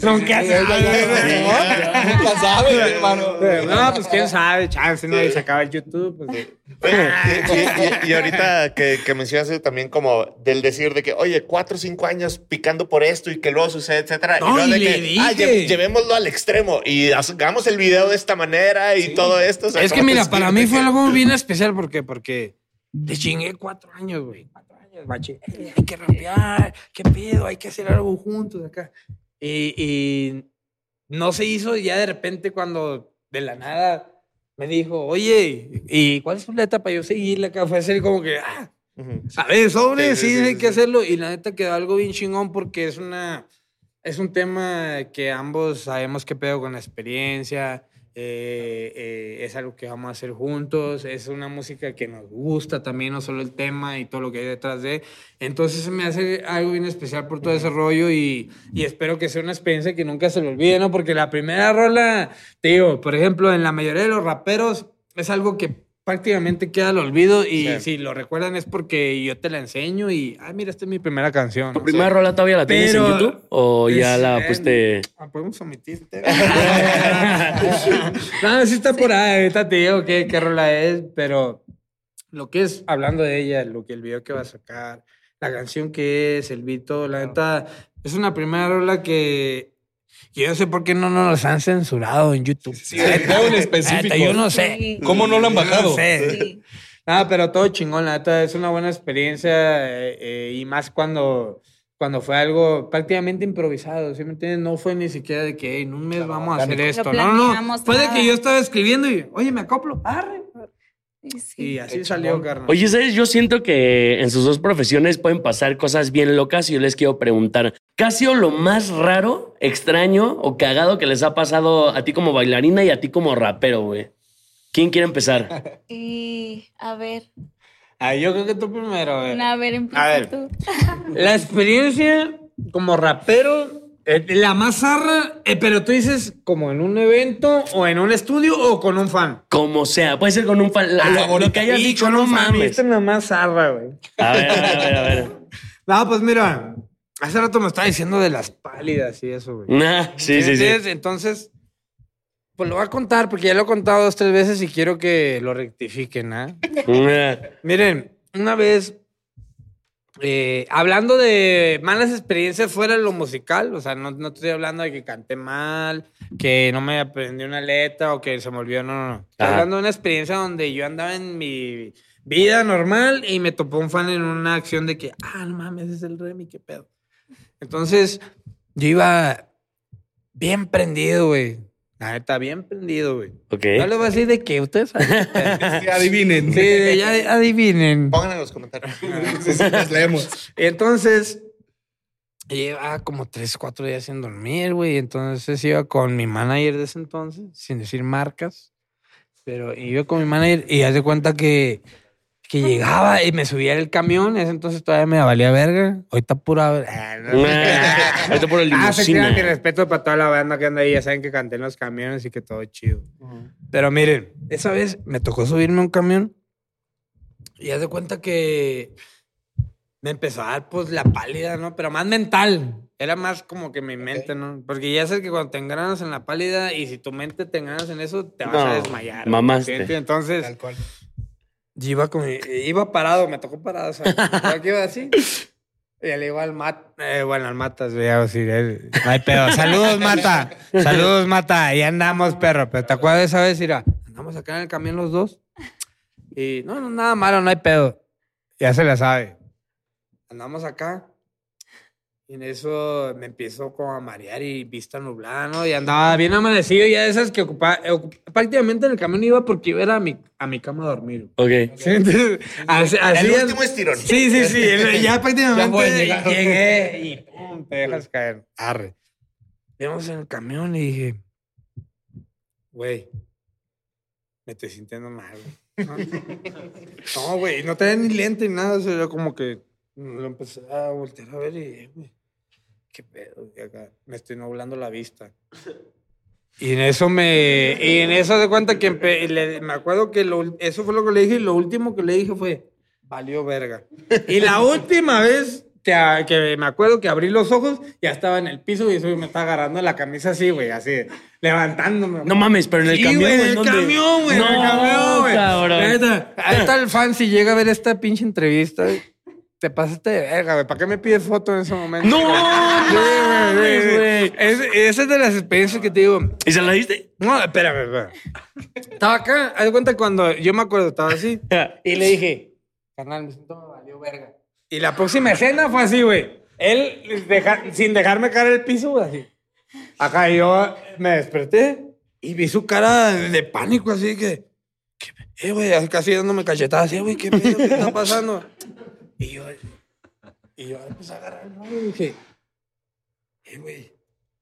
Nunca sabes. Nunca sabes, hermano. No, pues quién sabe, chance, no, y se acaba el YouTube. Pues, y, y- y ahorita que, que mencionas también como del decir de que, oye, cuatro o cinco años picando por esto y que luego sucede, etcétera. No, y de ah, dije. lle- llevémoslo al extremo y hagamos el video de esta manera y todo esto. o sea, Es que mira, para mí que- fue algo bien especial porque, porque le chingué cuatro años, güey. Cuatro años, machi. Eh, Hay que rapear, qué pedo, hay que hacer algo juntos acá. Y, y no se hizo y ya de repente cuando de la nada me dijo, oye, ¿y cuál es letra para yo seguirle acá? Fue así como que, ah, Ujú. a ver, sobre, Sí, sí, sí, sí, hay sí, que sí. hacerlo. Y la neta quedó algo bien chingón porque es una. Es un tema que ambos sabemos que pedo con la experiencia. Eh, eh, es algo que vamos a hacer juntos. Es una música que nos gusta también, no solo el tema y todo lo que hay detrás de. Entonces me hace algo bien especial por todo ese rollo y, y espero que sea una experiencia que nunca se le olvide, ¿no? Porque la primera rola, te digo, por ejemplo, en la mayoría de los raperos es algo que prácticamente queda al olvido y Sí. si lo recuerdan es porque yo te la enseño y, ay, mira, esta es mi primera canción. ¿Tu primera rola todavía la tienes en YouTube? ¿O ya la eh, pusiste? Ah, podemos omitirte. no, sí está por ahí. Ahorita te digo qué, qué rola es, pero lo que es hablando de ella, lo que el video que va a sacar, la canción que es, el beat, todo, la neta, es una primera rola que yo no sé por qué no nos han censurado en YouTube. Sí, en específico. Yo no sé. Sí. ¿Cómo no lo han bajado? No sé. Sí. Ah, pero todo chingón, la neta, es una buena experiencia eh, eh, y más cuando, cuando fue algo prácticamente improvisado, ¿sí me entiendes? No fue ni siquiera de que "Ey, en un mes vamos a hacer esto. No, no, no. Fue de nada. que yo estaba escribiendo y, oye, me acoplo, arre. Sí, sí. Y así salió, carnal. Oye, ¿sabes? Yo siento que en sus dos profesiones pueden pasar cosas bien locas y yo les quiero preguntar, ¿qué ha sido lo más raro, extraño o cagado que les ha pasado a ti como bailarina y a ti como rapero, güey? ¿Quién quiere empezar? Y a ver, Ah, yo creo que tú primero. güey. a ver, A ver. tú. La experiencia como rapero, la más zarra, eh, pero tú dices como en un evento o en un estudio o con un fan. Como sea, puede ser con un fan. la- Ah, lo, lo que hayas y dicho, con no un fan, mames. Esta es la más zarra, güey. A ver, a ver, a ver, a ver. No, pues mira, hace rato me estaba diciendo de las pálidas y eso, güey. Nah, sí, sí, sí. Entonces, pues lo voy a contar porque ya lo he contado dos, tres veces y quiero que lo rectifiquen, ¿ah? Miren, una vez, eh, hablando de malas experiencias fuera de lo musical, o sea, no, no estoy hablando de que canté mal, que no me aprendí una letra o que se me olvidó, no, no, no. Estoy Ajá. hablando de una experiencia donde yo andaba en mi vida normal y me topó un fan en una acción de que, ah, no mames, ese es el Remy, qué pedo. Entonces, yo iba bien prendido, güey. Neta, bien prendido, güey. Ok. No le voy a decir de qué, ustedes. Sí, adivinen. Sí, ya adivinen. Pongan en los comentarios. Sí, sí, nos leemos. Entonces, Llevaba como tres, cuatro días sin dormir, güey. Entonces iba con mi manager de ese entonces, sin decir marcas. Pero iba con mi manager y haz de cuenta que, que llegaba y me subía el camión. Ese entonces todavía me valía verga. Ahorita pura. Ah, no. Ahorita por el Ah, se limusina. mi respeto para toda la banda que anda ahí. Ya saben que canté en los camiones y que todo chido. Pero miren, esa vez me tocó subirme a un camión y haz de cuenta que me empezó a dar pues la pálida, ¿no? Pero más mental. Era más como que mi mente, ¿no? Porque ya sabes que cuando te engranas en la pálida y si tu mente te engranas en eso, te vas a No, desmayar. mamaste. ¿sí? Entonces, Tal cual. Yo iba, con, iba parado, me tocó parado, o sea, iba así. Y le digo al Mat, eh, bueno, al Matas, voy eh, no hay pedo. Saludos, Mata. Saludos, Mata. Ahí andamos, perro. Pero ¿te acuerdas de esa vez? Mira, andamos acá en el camión los dos. Y no, no, nada malo, no hay pedo. Ya se la sabe. Andamos acá. Y en eso me empiezo como a marear y vista nublada, ¿no? Y andaba bien amanecido, ya de esas que ocupaba, ocup- prácticamente en el camión iba porque iba a ir a mi, a mi cama a dormir. Ok. Sí, entonces, así, así El último estirón. Sí, sí, sí. Ya prácticamente Ya llegué y pum, te dejas caer. Arre. Íbamos en el camión y dije, güey, me estoy sintiendo mal. güey". No, güey, no tenía ni lente ni nada. O sea, yo como que lo empecé a voltear a ver y, qué pedo. Y acá me estoy nublando la vista. Y en eso me. Y en eso de cuenta que empe- le- me acuerdo que lo- eso fue lo que le dije y lo último que le dije fue: valió verga. Y la última vez que, que me acuerdo que abrí los ojos, ya estaba en el piso y eso me estaba agarrando la camisa así, güey, así, levantándome. No mames, pero en el Sí, camión. güey, en ¿en el dónde? camión, güey. en el No, camión, güey. Ahí está el fan si llega a ver esta pinche entrevista. Te pasaste de verga, güey. ¿Para qué me pides foto en ese momento? No, güey, sí. Es- Esa es de las experiencias que te digo. ¿Y se la diste? No, espérame, espérame. Estaba acá, haz cuenta cuando yo me acuerdo, estaba así. Y le dije, carnal, me siento me valió verga. Y la próxima escena fue así, güey. Él, deja- sin dejarme caer el piso, güey, así. Acá yo me desperté y vi su cara de pánico, así que, ¿qué pe- eh, güey, casi dándome cachetadas, así, güey, ¿qué pedo? ¿Qué está pasando? Y yo, y yo empecé a agarrar el rollo y dije, eh, güey,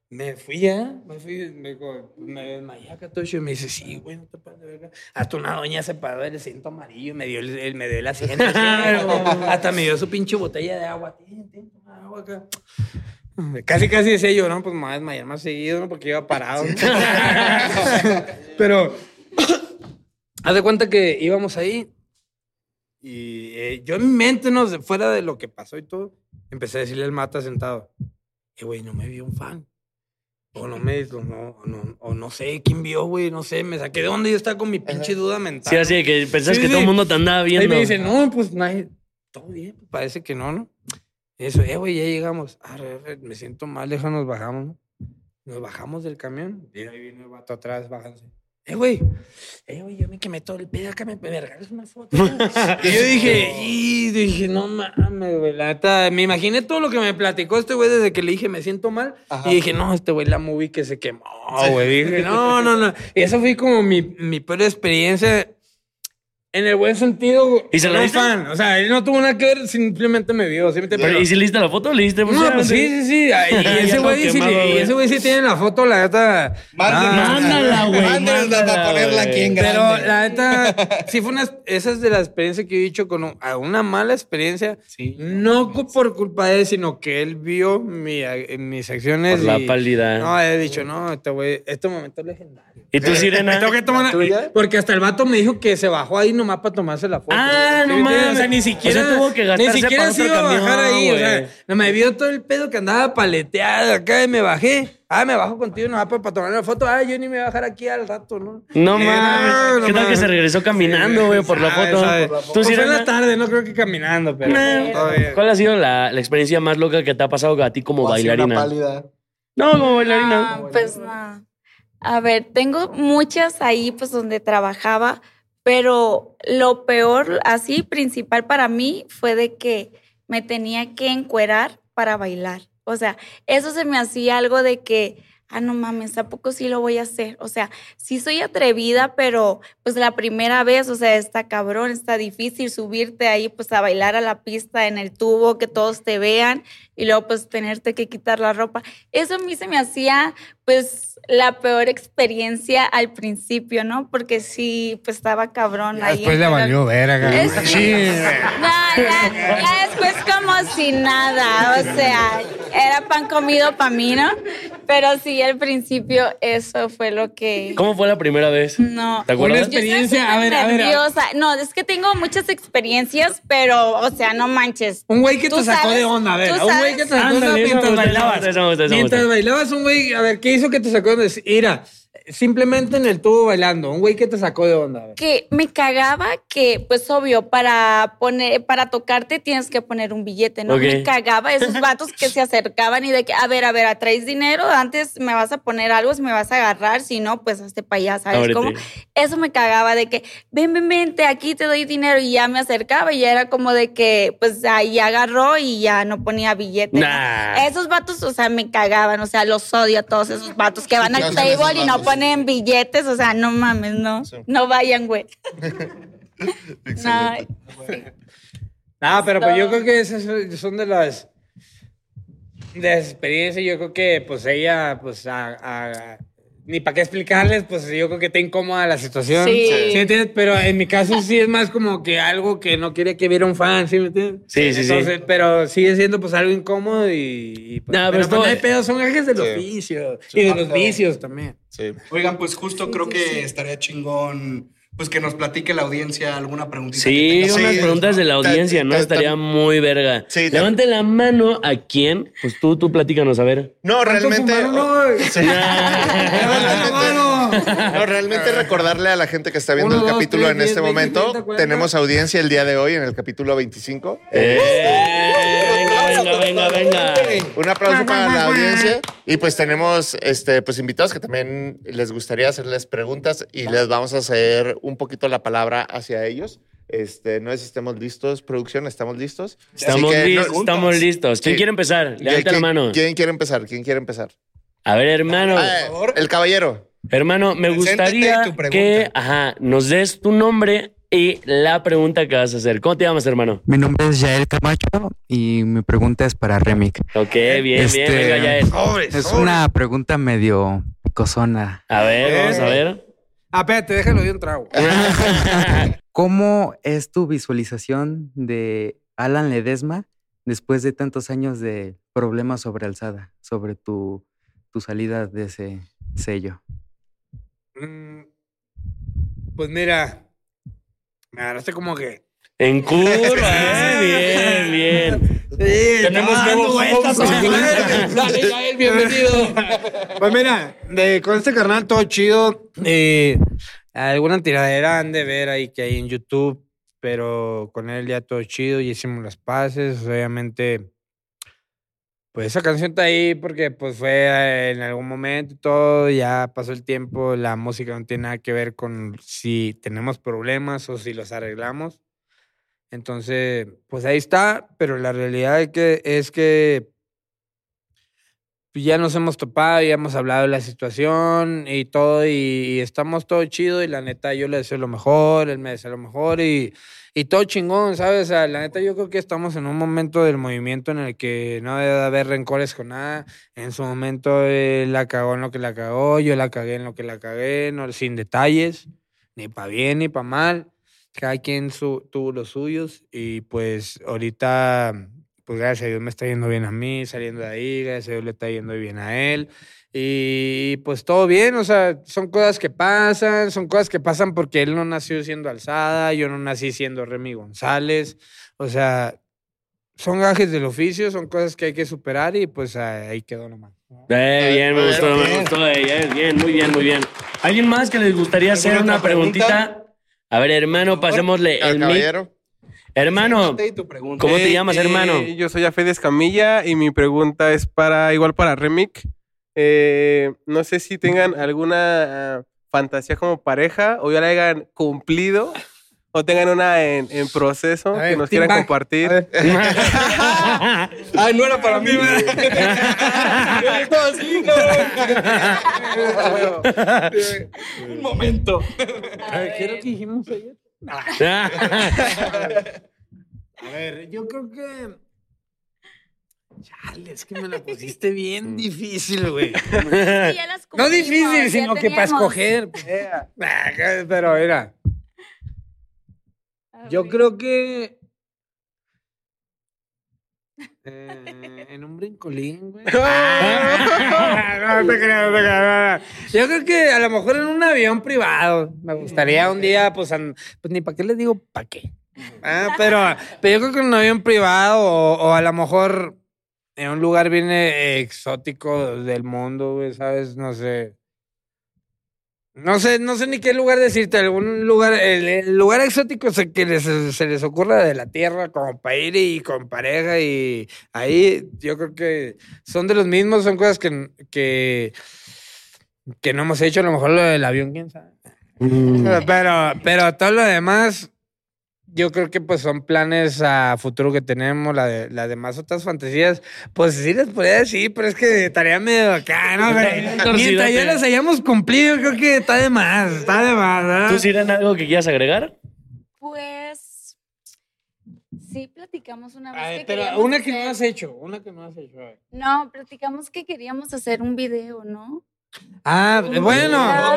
me fui ya, me fui, me, dijo, me desmayé acá todo y me dice, sí, güey, no te pases de verga. Hasta una doña se paró del asiento amarillo y me dio el, el- me dio el asiento. así, hasta me dio su pinche botella de agua. Ten, ten, toma agua acá. Casi, casi decía yo, no, pues me voy a desmayar más seguido, ¿no? Porque iba parado. Pero, haz de cuenta que íbamos ahí y eh, yo en mi mente, no, sé, fuera de lo que pasó y todo, empecé a decirle al mata sentado, eh, güey, no me vio un fan. O no me, o no, o no, o no sé quién vio, güey, no sé, me saqué de onda y yo estaba con mi pinche duda mental. Sí, así de que pensás Sí, que sí. todo el mundo te andaba Ahí viendo. me dice, no, pues nadie, todo bien, pues, parece que no, ¿no? Eso, eh, güey, ya llegamos. Arre, arre, me siento mal, déjanos, bajamos, ¿no? Nos bajamos del camión y ahí viene el vato atrás, bájense. Eh, güey, eh, güey, yo me quemé todo el pedo acá, me, me regalas una foto. ¿no?" y yo dije, y dije, no mames, güey, la neta, me imaginé todo lo que me platicó este güey desde que le dije, me siento mal. Ajá. Y dije, no, este güey la movie que se quemó, güey. Dije, no, no, no. Y esa fue como mi, mi peor experiencia. En el buen sentido. ¿Y se la no diste? fan. O sea, él no tuvo nada que ver, simplemente me vio. ¿sí me entiendes? Pero, ¿Y si le diste la foto? ¿Le diste No, pues sí, sí, sí. Ay, Y ese güey sí, quemado, y güey. ese güey sí tiene la foto, la neta. Ah, mándala, güey, Mándenla para mándala, ponerla aquí en grande. Pero la neta, sí fue una. Esa es de la experiencia que yo he dicho con un- a una mala experiencia. Sí. No cu- por culpa de él, sino que él vio mi, eh, mis acciones. Por la y- pálida. No, he dicho, no, este güey, este momento es legendario. ¿Y tú, Sirena? Tengo que tomar ¿La tuya? Porque hasta el vato me dijo que se bajó ahí nomás para tomarse la foto. Ah, ¿Sí no mames. O sea, ni O siquiera. sea, tuvo que ni gastarse siquiera para se iba a bajar camión, ahí. O sea, no me vio todo el pedo que andaba paleteado acá y me bajé. Ah, me bajo contigo nomás para, para tomar la foto. Ah, yo ni me voy a bajar aquí al rato, ¿no? No Eh, mames. no ¿Qué tal que se regresó caminando, güey, por la Sabe, foto? ¿Tú, Pues fue en la tarde, no creo que caminando, pero. Nah. todo bien. ¿Cuál ha sido la, la experiencia más loca que te ha pasado a ti como O bailarina? pálida. No, como bailarina. Ah, pues no. A ver, tengo muchas ahí, pues donde trabajaba, pero lo peor, así, principal para mí fue de que me tenía que encuerar para bailar. O sea, eso se me hacía algo de que ah, no mames, ¿a poco sí lo voy a hacer? O sea, sí soy atrevida, pero pues la primera vez, o sea, está cabrón, está difícil subirte ahí pues a bailar a la pista en el tubo, que todos te vean y luego pues tenerte que quitar la ropa. Eso a mí se me hacía pues la peor experiencia al principio, ¿no? Porque sí, pues estaba cabrón ahí. Después le valió verga. Es- Sí. no, ya, ya después como si nada, o sea, era pan comido para mí, ¿no? Pero sí, al principio eso fue lo que... ¿Cómo fue la primera vez? No. ¿Te acuerdas? Soy experiencia, a ver, a ver, a-. No, es que tengo muchas experiencias, pero, o sea, no manches. Un güey que te sacó sabes- de onda, a ver. Un güey que te sacó de onda Ándale, eso me mientras gusta, bailabas. eso me gusta, eso me Mientras gusta. bailabas, un güey, a ver, ¿qué hizo que te sacó? Mira, simplemente en el tubo bailando, un güey que te sacó de onda. que me cagaba que, pues obvio, para poner, para tocarte tienes que poner un billete, ¿no? Me cagaba esos vatos que se acercaban y de que, a ver, a ver, ¿traes dinero? Antes me vas a poner algo, si me vas a agarrar, si no, pues hazte para allá, ¿sabes Ábrete. cómo? Eso me cagaba de que, ven, ven, vente, aquí te doy dinero y ya me acercaba y ya era como de que, pues ahí agarró y ya no ponía billete. Esos vatos, o sea, me cagaban, o sea, los odio a todos esos vatos que van ¿Qué al table y no vatos? ponen billetes, o sea, no mames, no, Sí. no vayan, güey. No. No, pero pues yo creo que esas son de las de las experiencias. Yo creo que pues ella, pues a, a- ni para qué explicarles, pues yo creo que está incómoda la situación. Sí. me entiendes? Pero en mi caso sí es más como que algo que no quería que viera un fan, ¿sí me entiendes? Sí, sí, sí. Entonces, Pero sigue siendo pues algo incómodo y, y, pues, No, pero pero, esto- pues, no hay pedo, son gajes del Sí. oficio y de los vicios también. Sí. Oigan, pues justo creo que estaría chingón pues que nos platique la audiencia alguna preguntita. Sí, que tenga. unas Sí, preguntas de la ta- audiencia, ¿no? ta- ta- Estaría muy verga. Sí, Levante la mano a quién. Pues tú, tú platícanos, a ver. No, realmente. fumaron hoy? Sí. ¡Levanta la mano! No, realmente recordarle a la gente que está viendo Uno, el dos, capítulo tres, en diez, este momento. Tenemos audiencia el día de hoy en el capítulo 25. ¡Eh! Venga, venga, venga, venga. Un aplauso para la audiencia. Y pues tenemos este, pues invitados que también les gustaría hacerles preguntas y les vamos a hacer un poquito la palabra hacia ellos. Este, no sé si estamos listos, producción, ¿estamos listos? Estamos, que no- listos, estamos listos. ¿Quién Sí. quiere empezar? Levanta la ¿Quién- mano. ¿Quién quiere empezar? ¿Quién quiere empezar? A ver, hermano. Ah, favor. el caballero. Hermano, me Preséntate gustaría que ajá, nos des tu nombre y la pregunta que vas a hacer. ¿Cómo te llamas, hermano? Mi nombre es Yael Camacho y mi pregunta es para Remic. Ok, bien, bien, Este, venga, ya es. Una pregunta medio picosona. A ver, vamos a ver. Ah, espérate, déjalo de un trago. ¿Cómo es tu visualización de Alan Ledesma después de tantos años de problemas sobre alzada, sobre tu, tu salida de ese sello? Mm, Pues mira, me agarraste como que. En curva, eh, bien, bien. Tenemos nuevo. Dale, Yael, bienvenido. Pues mira, de, con este carnal todo chido. eh, alguna tiradera han de ver ahí que hay en YouTube, pero con él ya todo chido, ya hicimos las paces. Obviamente, pues esa canción está ahí porque pues fue en algún momento y todo, ya pasó el tiempo, la música no tiene nada que ver con si tenemos problemas o si los arreglamos. Entonces, pues ahí está, pero la realidad es que, es que ya nos hemos topado, ya hemos hablado de la situación y todo, y, y estamos todo chido, y la neta yo le deseo lo mejor, él me desea lo mejor, y, y todo chingón, ¿sabes? La neta yo creo que estamos en un momento del movimiento en el que no debe haber rencores con nada. En su momento él la cagó en lo que la cagó, yo la cagué en lo que la cagué, no, sin detalles, ni para bien ni para mal cada quien su- tuvo los suyos y pues ahorita, pues gracias a Dios me está yendo bien a mí, saliendo de ahí, gracias a Dios le está yendo bien a él. Y pues todo bien, o sea, son cosas que pasan, son cosas que pasan porque él no nació siendo alzada, yo no nací siendo Remy González, o sea, son gajes del oficio, son cosas que hay que superar y pues ahí quedó nomás. Eh, bien, me gustó, me gustó. eh, bien, muy bien, muy bien. ¿Alguien más que les gustaría hacer ¿Alguna una preguntita? A ver, hermano, pasémosle el mic. Hermano. ¿cómo te Eh, llamas, eh, hermano? Yo soy Afede Escamilla y mi pregunta es para igual para Remic. Eh, no sé si tengan alguna ah, fantasía como pareja o ya la hayan cumplido o tengan una en, en proceso ver, que nos quieran Back. compartir. Ay, no era para mí. Un momento. A ver, ¿qué es lo que dijimos ayer? A ver, yo creo que. Chale, es que me la pusiste bien difícil, güey. Sí, ya las No difícil, sino que para escoger. Pero mira, A yo creo que. Eh, en un brincolín, güey. No te creo, no te creo. Yo creo que a lo mejor en un avión privado. Me gustaría un día, pues, an- pues ni para qué les digo, para qué. Ah, pero, pero yo creo que en un avión privado o, o a lo mejor en un lugar bien exótico del mundo, güey, ¿sabes? No sé. No sé, no sé ni qué lugar decirte, algún lugar, el, el lugar exótico se- que les- se les ocurra de la tierra como para ir y con pareja y ahí yo creo que son de los mismos, son cosas que, que, que no hemos hecho, a lo mejor lo del avión, quién sabe. Mm. Pero, pero todo lo demás, yo creo que pues son planes a futuro que tenemos, la de, las demás otras fantasías, pues sí les podría decir, pero es que estaría medio acá, ¿no? Mientras ya las hayamos cumplido, creo que está de más, está de más, ¿verdad? ¿Tú, Siren, algo que quieras agregar? Pues. Sí, platicamos una vez. A ver, que pero una que no has hecho, una que no has hecho. a ver. No, platicamos que queríamos hacer un video, ¿no? Ah, bueno.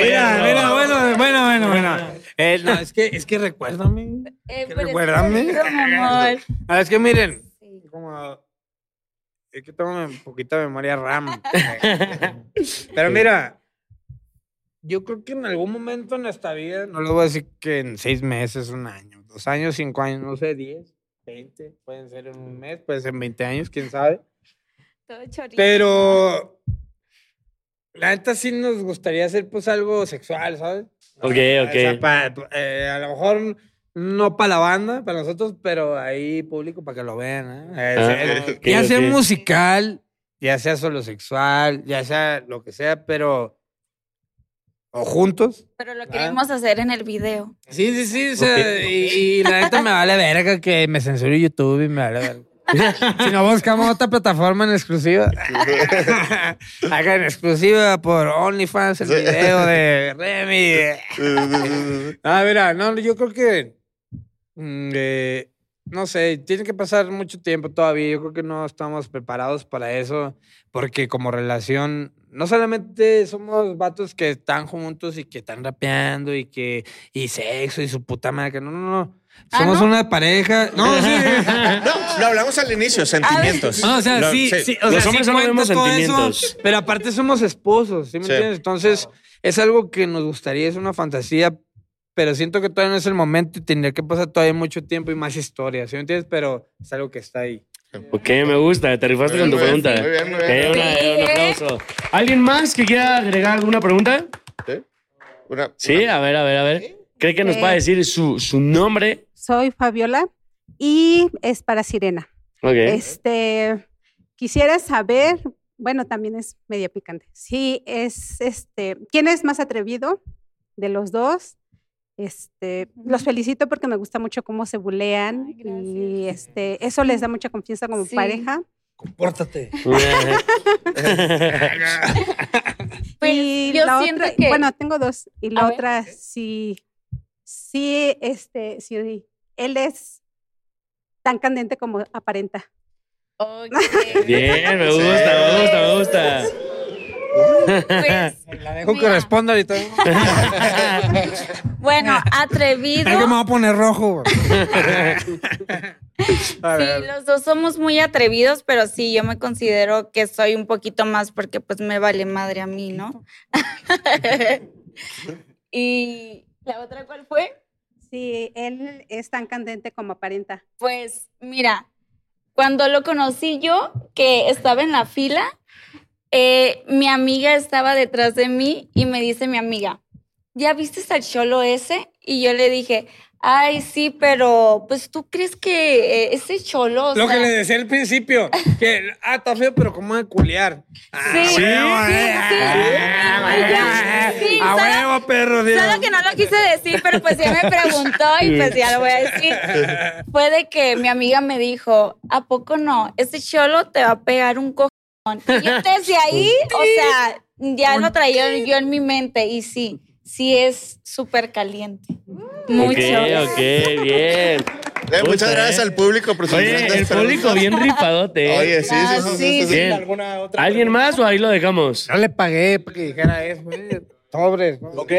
Mira, mira, bueno, bueno, bueno, bueno. Eh, no, es que, es que recuérdame. Eh, ¿Qué por eso recuérdame? amor. Ah, es que miren, como es que tengo un poquita memoria RAM. Pero mira, yo creo que en algún momento en esta vida, no les voy a decir que en seis meses, un año, dos años, cinco años, no sé, diez, veinte, pueden ser en un mes, pueden ser en 20 años, quién sabe. Todo chorito. Pero la neta sí nos gustaría hacer pues algo sexual, ¿sabes? Ok, O sea, ok. pa- eh, a lo mejor no para la banda, para nosotros, pero ahí público para que lo vean. ¿eh? Ah, Eh, ok, ya sea ok. musical, ya sea solo sexual, ya sea lo que sea, pero o juntos. Pero lo queríamos hacer en el video. Sí, sí, sí. o sea, Ok. y, y la neta me vale verga que me censure YouTube y me vale verga. Si no buscamos otra plataforma en exclusiva. Haga en exclusiva por OnlyFans el video de Remy. Ah, mira, no, yo creo que. mm, eh, no sé, tiene que pasar mucho tiempo todavía. Yo creo que no estamos preparados para eso. Porque como relación, no solamente somos vatos que están juntos y que están rapeando y que. y sexo y su puta madre. que No, no, no. Ah, Somos ¿no? una pareja. No, sí. No, lo hablamos al inicio, sentimientos. No, o sea, Lo- sí, sí, o Los sea, hombres sí vemos todo eso, sentimientos. pero aparte somos esposos, ¿sí me Sí. entiendes? Entonces, es algo que nos gustaría, es una fantasía, pero siento que todavía no es el momento y tendría que pasar todavía mucho tiempo y más historias, ¿sí me entiendes? Pero es algo que está ahí. Ok, me gusta. Te rifaste Muy con tu pregunta. muy bien, muy bien. Eh, una- Sí, un ¿eh? aplauso. ¿Alguien más que quiera agregar alguna pregunta? ¿Sí? Una- Sí, a ver, a ver, a ver. ¿Cree que nos Eh. pueda decir su, su nombre? Soy Fabiola y es para Sirena. Ok. Este, quisiera saber, bueno, también es media picante. Sí, es este, ¿quién es más atrevido de los dos? Este, los felicito porque me gusta mucho cómo se bulean Ay, gracias. y este, eso les da mucha confianza como Sí. pareja. Compórtate. Pues, y yo la siento otra, que- bueno, tengo dos. Y la A ver. otra, sí, sí, este, sí, él es tan candente como aparenta. Ok. Bien, me gusta, me gusta, me gusta. Pues, La dejo que Mira. responda ahorita. bueno, atrevido. Es que me voy a poner rojo. A Sí, los dos somos muy atrevidos, pero sí, yo me considero que soy un poquito más porque pues me vale madre a mí, ¿no? y la otra, ¿cuál fue? Sí, él es tan candente como aparenta. Pues mira, cuando lo conocí yo, que estaba en la fila, eh, mi amiga estaba detrás de mí y me dice mi amiga, ¿ya viste al cholo ese? Y yo le dije, ay, sí, pero pues tú crees que eh, ese cholo... o Lo que sea, le decía al principio, que, ah, está feo, pero ¿cómo de culiar? Ah, Sí, sí, eh, sí, ah, sí, ah, sí, a huevo, perro, sí. Solo que no lo quise decir, pero pues ya me preguntó y pues ya lo voy a decir. Fue de que mi amiga me dijo, ¿a poco no? Este cholo te va a pegar un cojón. Y yo desde ahí, o sea, ya lo traía yo en mi mente y sí, sí es súper caliente. Mucho. Ok, ok, bien. Eh, muchas gracias eh. al público por sus Oye, el público bien ripadote. ¿eh? Oye, sí, sí, Ah, sí, sí, sí, sí, sí. Bien. ¿Alguna otra ¿Alguien más o ahí lo dejamos? No le pagué para que dijera eso, güey. Sobres. ¿no? Ok.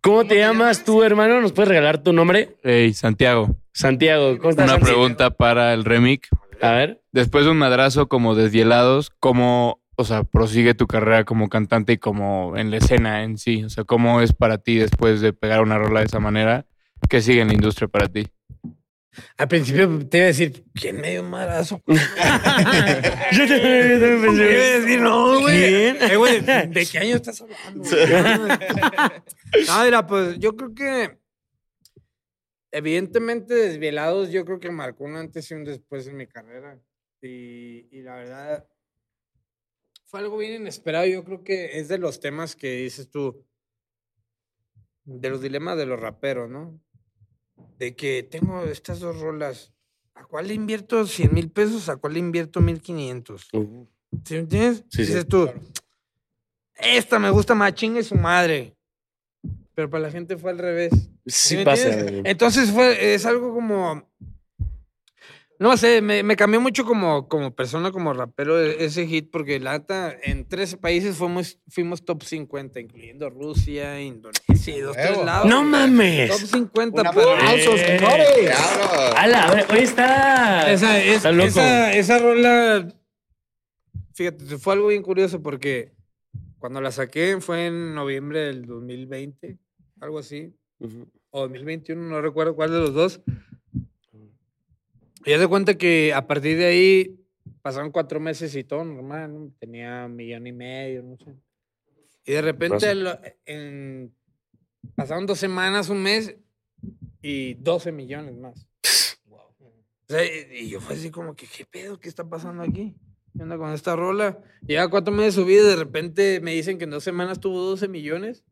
¿Cómo te llamas tú, hermano? ¿Nos puedes regalar tu nombre? Hey, Santiago, Santiago. ¿Cómo estás, una Santi? pregunta para el remix. A ver. Después de un madrazo como desvielados, ¿cómo, o sea, prosigue tu carrera como cantante y como en la escena en sí? O sea, ¿cómo es para ti después de pegar una rola de esa manera? ¿Qué sigue en la industria para ti? Al principio te iba a decir, ¿quién me dio un madrazo? Yo también, yo también Te iba a pensé. decir, no, güey. Eh, ¿de qué año estás hablando? no, mira, pues yo creo que evidentemente Desvielados yo creo que marcó un antes y un después en mi carrera. Y, y la verdad fue algo bien inesperado. Yo creo que es de los temas que dices tú, de los dilemas de los raperos, ¿no? De que tengo estas dos rolas. ¿A cuál le invierto 100 mil pesos? ¿A cuál le invierto 1500? Uh, ¿Sí me entiendes? Sí, sí. Dices tú, esta me gusta más, chingue su madre. Pero para la gente fue al revés. Sí pasa. Entonces fue, es algo como, no sé, me, me cambió mucho como, como persona, como rapero e- ese hit, porque la neta, en 13 países fuimos, fuimos top 50, incluyendo Rusia, Indonesia y dos, tres lados. ¡No Top mames! 50, Un pero... aplauso, Eh. señores. Claro. ¡Hala! Hoy está. Esa, es- está loco. esa, esa rola, fíjate, fue algo bien curioso porque cuando la saqué fue en noviembre del 2020, algo así, Ujú. o 2021, no recuerdo cuál de los dos. Y ya de cuenta que a partir de ahí pasaron cuatro meses y todo normal, ¿no? tenía un millón y medio, no sé. Y de repente lo- en- pasaron dos semanas, un mes y 12 millones más. O sea, y y yo fue así como que, ¿qué pedo? ¿Qué está pasando aquí? ¿Qué onda con esta rola? Lleva cuatro meses subida y de repente me dicen que en dos semanas tuvo 12 millones.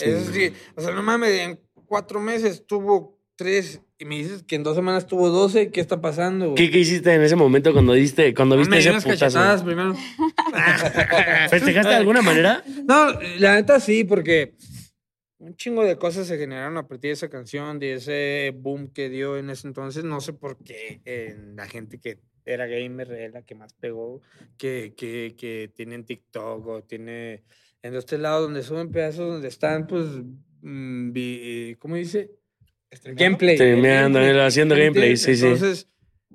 Es decir, o sea, no mames, en cuatro meses tuvo tres y me dices que en dos semanas tuvo 12. ¿Qué está pasando? güey? ¿Qué, qué hiciste en ese momento cuando diste, cuando No, viste me ese putazo? primero. ¿Festejaste de alguna manera? No, la neta sí, porque un chingo de cosas se generaron a partir de esa canción, de ese boom que dio en ese entonces. No sé por qué eh, la gente que era gamer es la que más pegó, que, que, que tiene en TikTok o tiene en los tres lados donde suben pedazos donde están, pues, mm, eh, ¿cómo dice? Gameplay. Streameando, haciendo ¿sí me gameplay, sí, sí. Entonces,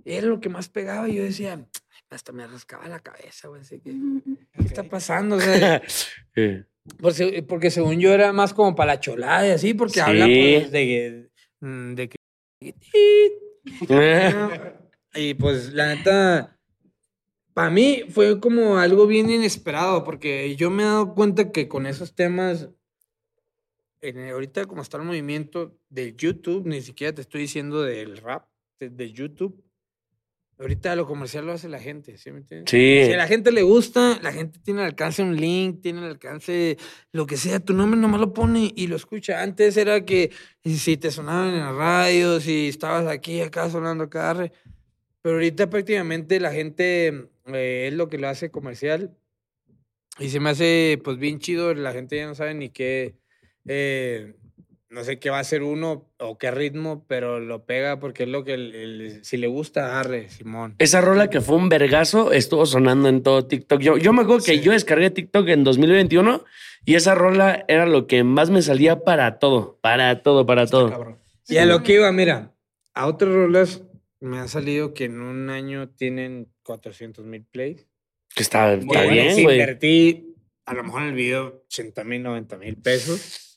era lo que más pegaba y yo decía, hasta me rascaba la cabeza, güey, así que, ¿qué está pasando? O sea, Sí. porque según yo era más como para la cholada y así, porque habla pues, de, que- mm, de que... Y pues la neta, para mí fue como algo bien inesperado, porque yo me he dado cuenta que con esos temas, en- ahorita como está el movimiento de YouTube, ni siquiera te estoy diciendo del rap, de, YouTube. Ahorita lo comercial lo hace la gente, ¿sí me entiendes? Sí. Si a la gente le gusta, la gente tiene al alcance un link, tiene al alcance lo que sea, tu nombre nomás lo pone y lo escucha. Antes era que si te sonaban en la radio, si estabas aquí, acá sonando acá, pero ahorita prácticamente la gente eh, es lo que lo hace comercial y se me hace pues bien chido, la gente ya no sabe ni qué, eh, no sé qué va a hacer uno o qué ritmo, pero lo pega porque es lo que el- el- si le gusta, arre, Simón. Esa rola que fue un vergazo estuvo sonando en todo TikTok. Yo, yo me acuerdo que yo descargué TikTok en 2021 y esa rola era lo que más me salía para todo, para todo, para todo. Cabrón. Y a lo que iba, mira, a otras rolas me ha salido que en un año tienen 400 mil plays. Que está, está ahí bien, sí güey. Invertí a lo mejor en el video 80 mil, 90 mil pesos.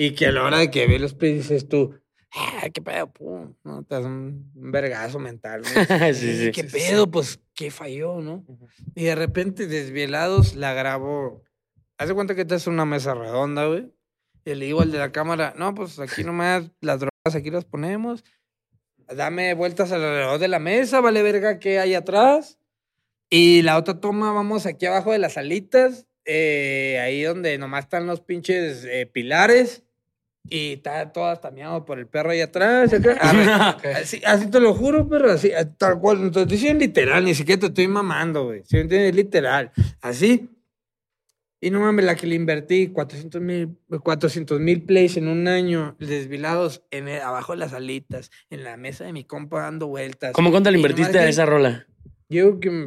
Y que a la hora de que ve los plays dices tú, ah, qué pedo, pum, ¿no? Te das un, vergazo mental. ¿no? Sí, sí. ¿Qué pedo? Pues, ¿qué falló, no? Y de repente, desvielados, la grabo. Haz de cuenta que esta es una mesa redonda, güey. Y le digo al de la cámara, no, pues aquí nomás las drogas aquí las ponemos. Dame vueltas alrededor de la mesa, vale verga qué hay atrás. Y la otra toma, vamos aquí abajo de las alitas. eh, ahí donde nomás están los pinches eh, pilares y está todo tameado por el perro ahí atrás. acá. A ver, así, así te lo juro, pero así, eh, tal cual. Te estoy literal, ni siquiera te estoy mamando, güey. ¿Sí me entiendes? Literal. Así. Y no mames, la que le invertí 400 mil 400 mil plays en un año, desvilados en el- abajo de las alitas, en la mesa de mi compa dando vueltas. ¿Cómo cuánto le invertiste a esa rola? Yo que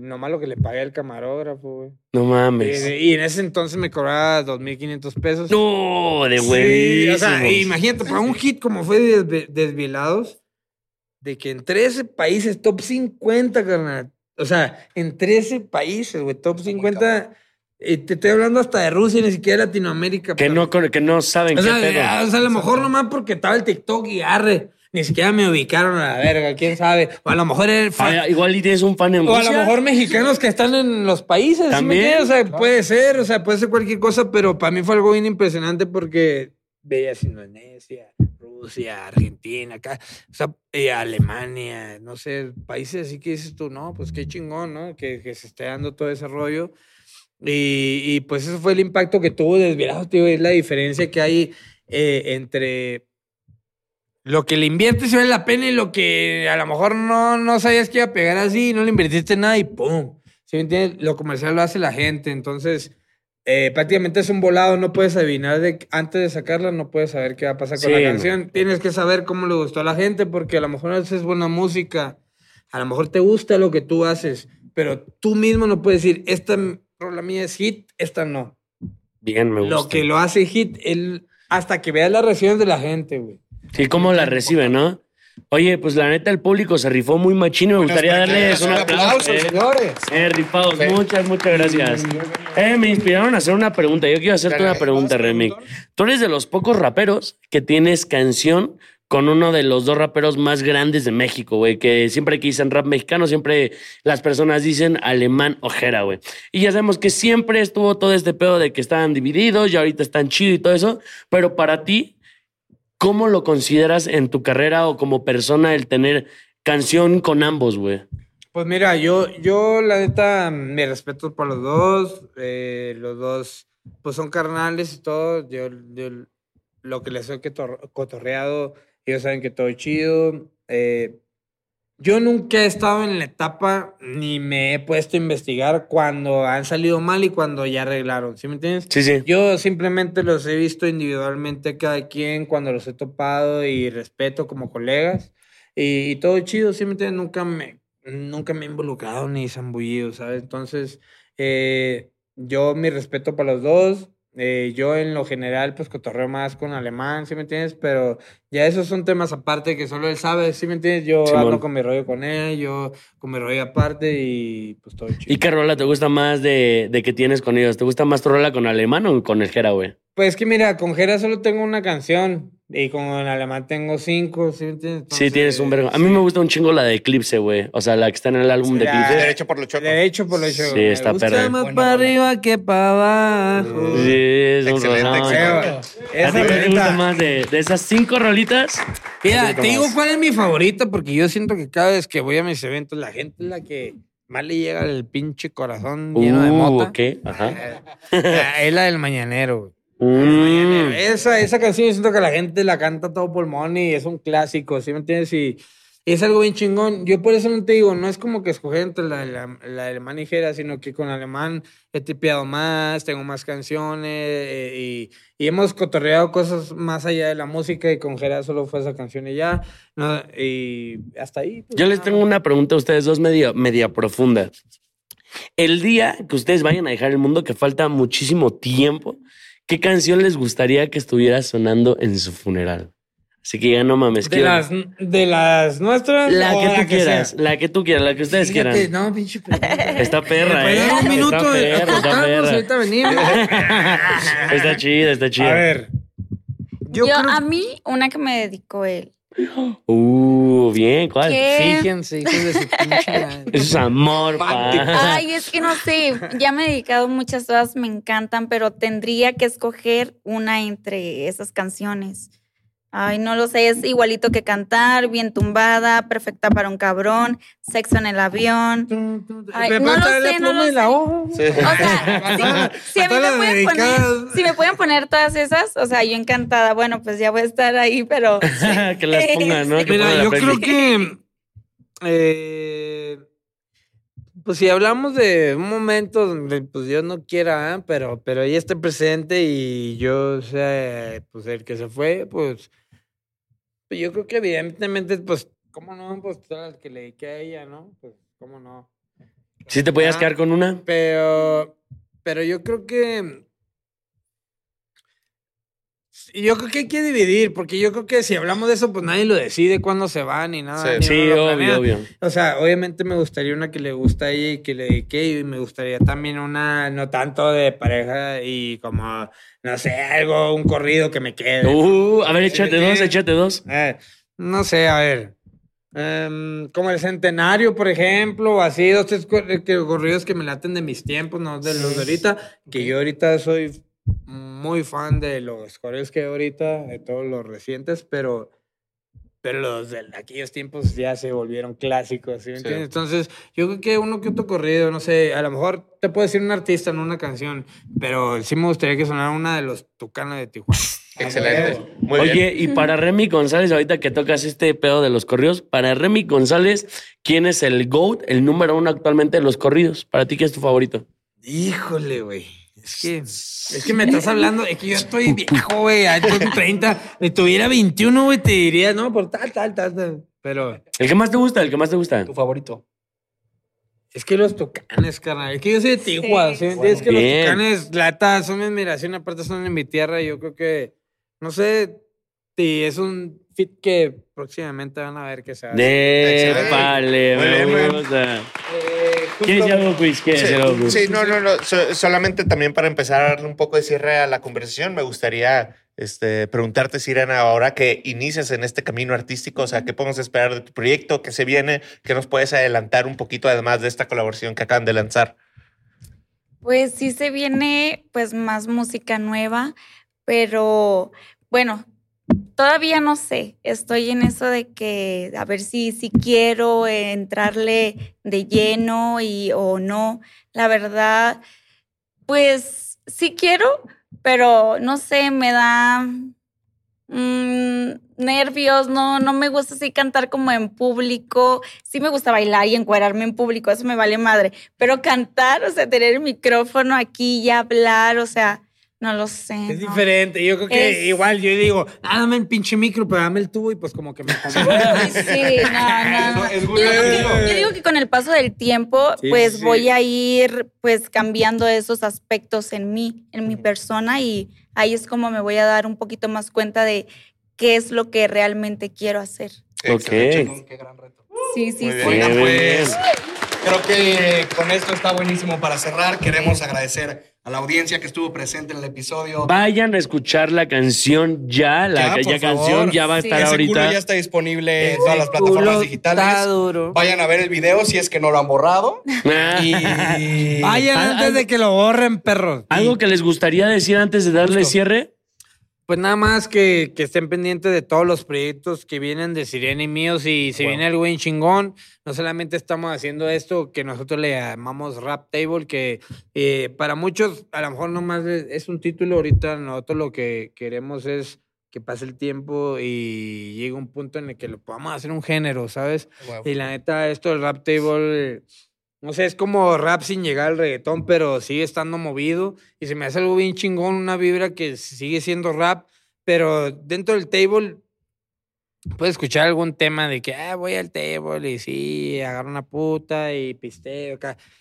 nomás lo que le pagué al camarógrafo, güey. No mames. Eh, Y en ese entonces me cobraba 2.500 pesos. No, de Sí, buenísimo. o sea, imagínate, para un hit como fue de Desve- Desvielados, de que en 13 países, top 50, carnal. O sea, en 13 países, güey, top 50. eh, te estoy hablando hasta de Rusia, ni siquiera Latinoamérica. Que pero- no, que no saben o qué sea, pedo. o sea, a lo mejor nomás porque estaba el TikTok y arre. Ni siquiera me ubicaron a la verga, quién sabe. O a lo mejor Ah, igual y tienes un fan en o a Rusia. lo mejor mexicanos que están en los países. ¿sí me También, entiendes? O sea, puede ser, o sea, puede ser cualquier cosa, pero para mí fue algo bien impresionante porque veías Indonesia, Rusia, Argentina, acá, o sea, Alemania, no sé, países así que dices tú, no, pues qué chingón, ¿no? Que, que se esté dando todo ese rollo. Y, y, pues eso fue el impacto que tuvo Desvielados, tío, es la diferencia que hay eh, entre lo que le inviertes vale la pena y lo que a lo mejor no, no sabías que iba a pegar así, no le invertiste nada y ¡pum! ¿Sí me entiendes? Lo comercial lo hace la gente, entonces eh, prácticamente es un volado, no puedes adivinar de, antes de sacarla, no puedes saber qué va a pasar con la no. canción. Tienes que saber cómo le gustó a la gente porque a lo mejor haces buena música, a lo mejor te gusta lo que tú haces, pero tú mismo no puedes decir, esta rola mía es hit, esta no. Bien, me gusta. Lo que lo hace hit, él, hasta que veas las reacciones de la gente, güey. Sí, cómo la recibe, ¿no? Oye, pues la neta, el público se rifó muy machín. Me gustaría darles un aplauso. eh. señores. Eh, rifados, muchas, muchas gracias. Eh, me inspiraron a hacer una pregunta. Yo quiero hacerte una pregunta, Remy. Tú eres de los pocos raperos que tienes canción con uno de los dos raperos más grandes de México, güey. Que siempre que dicen rap mexicano, siempre las personas dicen alemán ojera, güey. Y ya sabemos que siempre estuvo todo este pedo de que estaban divididos y ahorita están chido y todo eso. Pero para ti, ¿cómo lo consideras en tu carrera o como persona el tener canción con ambos, güey? Pues mira, yo, yo la neta, me respeto por los dos. eh, los dos, pues son carnales y todo. Yo, yo lo que les he cotor- cotorreado, ellos saben que todo es chido. eh, yo nunca he estado en la etapa ni me he puesto a investigar cuando han salido mal y cuando ya arreglaron. ¿Sí me entiendes? Sí, sí. Yo simplemente los he visto individualmente cada quien cuando los he topado y respeto como colegas. Y, y todo chido, ¿sí me entiendes? Nunca me, nunca me he involucrado ni zambullido, ¿sabes? Entonces, eh, yo mi respeto para los dos. Eh, yo en lo general, pues cotorreo más con alemán, ¿sí me entiendes? Pero ya esos son temas aparte que solo él sabe, ¿sí me entiendes? Yo Simón. hablo con mi rollo con él, yo con mi rollo aparte y pues todo chido. ¿Y qué rola te gusta más de, de que tienes con ellos? ¿Te gusta más tu rola con alemán o con el Jera, güey? Pues que mira, con Jera solo tengo una canción y con alemán tengo cinco, ¿sí me entiendes? Sí, tienes un vergo. A mí me gusta un chingo la de Eclipse, güey. O sea, la que está en el álbum de. Eclipse. Derecho por lo choco. Derecho por lo hecho. Sí, está Me gusta perra. más para arriba que para abajo. Sí, es un Excelente, rolón. excelente. ¿A Esa ti qué te neta. gusta más de, de esas cinco rolitas? Mira, te digo cuál es mi favorita porque yo siento que cada vez que voy a mis eventos la gente es la que más le llega el pinche corazón lleno de Uh, mota. ok, ajá. Ah, Es la del mañanero. güey. Mm. Esa, esa canción yo siento que la gente la canta todo pulmón y es un clásico, ¿sí me entiendes? Y, es algo bien chingón. Yo por eso no te digo, no es como que escoger entre la, la, la alemán y Jera, sino que con alemán he tipeado más, tengo más canciones eh, y, y hemos cotorreado cosas más allá de la música y con Jera solo fue esa canción y ya. ¿no? Y hasta ahí. pues, Yo les tengo una pregunta a ustedes dos media, media profunda. El día que ustedes vayan a dejar el mundo, que falta muchísimo tiempo, ¿qué canción les gustaría que estuviera sonando en su funeral? Así que ya no mames. De las, de las nuestras. la o que tú quieras, la que tú quieras, la que ustedes Fíjate, quieran. No, pinche pregunta. Está perra, ¿Me ¿eh? un minuto está de perra, está perra. Ahorita venimos. Está chida, está chida. A ver. Yo, Yo, creo a mí, una que me dedicó él. Uh, bien, ¿cuál? ¿Qué? Fíjense, hijos de su pinche es amor, pa. Ay, es que no sé, ya me he dedicado muchas todas, me encantan, pero tendría que escoger una entre esas canciones. Ay, no lo sé, es igualito que cantar, bien tumbada, perfecta para un cabrón, sexo en el avión. Ay, ¿Me no lo sé, no pluma lo y la sé. hoja? Sí. O sea, si, si a mí todas me pueden poner, dedicadas. si me pueden poner todas esas, o sea, yo encantada. Bueno, pues ya voy a estar ahí, pero que las pongan, ¿no? Que Mira, yo creo que. eh, pues si hablamos de un momento donde pues Dios no quiera, ¿eh? pero, pero ella esté presente y yo sea pues el que se fue, pues, pues yo creo que evidentemente, pues, ¿cómo no? Pues todo el que le dediqué a ella, ¿no? Pues, ¿cómo no? ¿Sí te podías Ah, quedar con una? Pero, pero yo creo que. Yo creo que hay que dividir, porque yo creo que si hablamos de eso, pues nadie lo decide cuándo se va ni nada. Sí. ni Sí, obvio, planea. obvio. O sea, obviamente me gustaría una que le gusta a ella y que le dediqué, y me gustaría también una, no tanto de pareja y como, no sé, algo, un corrido que me quede. Uh, a ver, échate dos, échate dos. Eh, no sé, a ver. em, como el centenario, por ejemplo, o así, dos, tres eh, corridos que me laten de mis tiempos, no de los de ahorita, que yo ahorita soy muy fan de los corridos que hay ahorita, de todos los recientes, pero, pero los de aquellos tiempos ya se volvieron clásicos, ¿sí me Sí. entiendes? Entonces, yo creo que uno que otro corrido, no sé, a lo mejor te puede decir un artista en una canción, pero sí me gustaría que sonara una de los Tucanos de Tijuana. Excelente. Muy Oye, bien. y para Remy González, ahorita que tocas este pedo de los corridos, para Remy González, ¿quién es el GOAT, el número uno actualmente de los corridos? Para ti, ¿quién es tu favorito? Híjole, güey. Es que, es que me estás hablando, es que yo estoy viejo, güey. Tengo 30. Si tuviera 21, güey, te diría, no, por tal, tal, tal, tal. Pero ¿El que más te gusta? ¿El que más te gusta? Tu favorito. es que los tucanes, carnal. Es que yo soy de Tijuana. Es que Bien. los tucanes, la neta, son mi admiración. Aparte, son en mi tierra. y Yo creo que, no sé si es un fit que próximamente van a ver que se hace. De vale, me gusta. Eh, ¿Quieres decir algo, Chris? ¿Quieres decir algo, Sí, Chris? sí, no, no, no. So- solamente también para empezar a darle un poco de cierre a la conversación, me gustaría este, preguntarte, Sirena, ahora que inicias en este camino artístico, o sea, ¿qué podemos esperar de tu proyecto? ¿Qué se viene? ¿Qué nos puedes adelantar un poquito además de esta colaboración que acaban de lanzar? Pues sí se viene pues más música nueva, pero bueno, todavía no sé. Estoy en eso de que a ver si, si quiero entrarle de lleno y o no. La verdad, pues sí quiero, pero no sé, me da mm, nervios, no, no me gusta así cantar como en público. Sí me gusta bailar y encuadrarme en público, eso me vale madre. Pero cantar, o sea, tener el micrófono aquí y hablar, o sea, no lo sé. Es no. diferente. Yo creo que Es- igual yo digo, ah, dame el pinche micro, pero dame el tubo y pues como que me Sí, no, no, no. Es Yo muy digo, que, yo digo que con el paso del tiempo, Sí, pues sí. voy a ir pues cambiando esos aspectos en mí, en mi persona y ahí es como me voy a dar un poquito más cuenta de qué es lo que realmente quiero hacer. Ok. Qué gran reto. Sí, sí, Muy sí. Bien, pues creo que con esto está buenísimo para cerrar. Queremos agradecer a la audiencia que estuvo presente en el episodio. Vayan a escuchar la canción ya, la Ya, ya, canción favor. ya va a Sí. estar Ese culo ahorita. ya está disponible en todas las plataformas digitales. duro. Vayan a ver el video si es que no lo han borrado. Y Vayan Ah, antes algo- de que lo borren, perros. ¿Algo que les gustaría decir antes de darle Justo. cierre? Pues nada más que, que estén pendientes de todos los proyectos que vienen de Sirena y míos. Y si viene algo bien chingón, no solamente estamos haciendo esto que nosotros le llamamos Rap Table, que eh, para muchos a lo mejor nomás es, es un título. Ahorita nosotros lo que queremos es que pase el tiempo y llegue un punto en el que lo podamos hacer un género, ¿sabes? Y la neta, esto del rap table, no sé, es como rap sin llegar al reggaetón, pero sigue estando movido. Y se me hace algo bien chingón, una vibra que sigue siendo rap, pero dentro del table puedes escuchar algún tema de que, ah, voy al table y sí, agarro una puta y pisteo.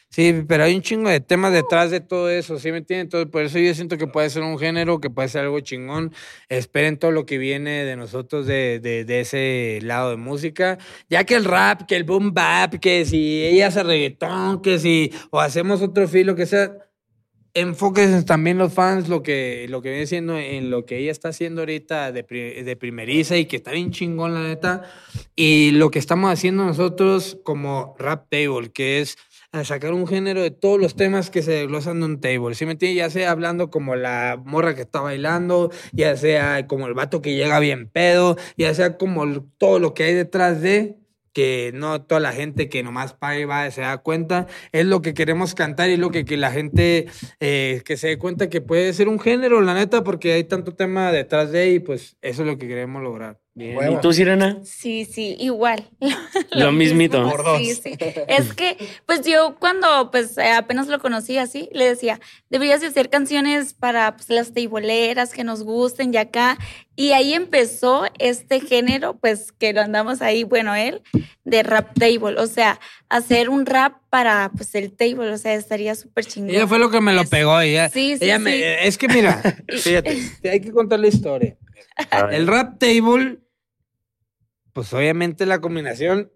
Sí, pero hay un chingo de temas detrás de todo eso, ¿sí me entienden? Entonces, por eso yo siento que puede ser un género, que puede ser algo chingón. Esperen todo lo que viene de nosotros de, de, de ese lado de música. Ya que el rap, que el boom bap, que si ella hace reggaetón, que si, o hacemos otro filo, que sea, enfóquense también los fans lo que, lo que viene siendo en lo que ella está haciendo ahorita de, de primeriza y que está bien chingón, la neta. Y lo que estamos haciendo nosotros como Rap Table, que es sacar un género de todos los temas que se desglosan de un table. ¿Sí me entiendes? Ya sea hablando como la morra que está bailando, ya sea como el vato que llega bien pedo, ya sea como todo lo que hay detrás de que no toda la gente que nomás paga y va se da cuenta, es lo que queremos cantar y lo que, que la gente eh, que se dé cuenta que puede ser un género, la neta, porque hay tanto tema detrás de y pues eso es lo que queremos lograr. Bien. ¿Y tú, Sirena? Sí, sí, igual. Lo mismito. mismo, Por dos. Sí, sí. Es que, pues yo cuando pues apenas lo conocí así, le decía, deberías de hacer canciones para pues, las teiboleras que nos gusten y acá. Y ahí empezó este género, pues que lo andamos ahí, bueno, él, de rap table. O sea, hacer un rap para pues el table, o sea, estaría súper chingón. Ella fue lo que me lo pegó. Ella, Sí, sí, ella me- sí. es que mira, fíjate, te- hay que contar la historia. El rap table, pues obviamente la combinación.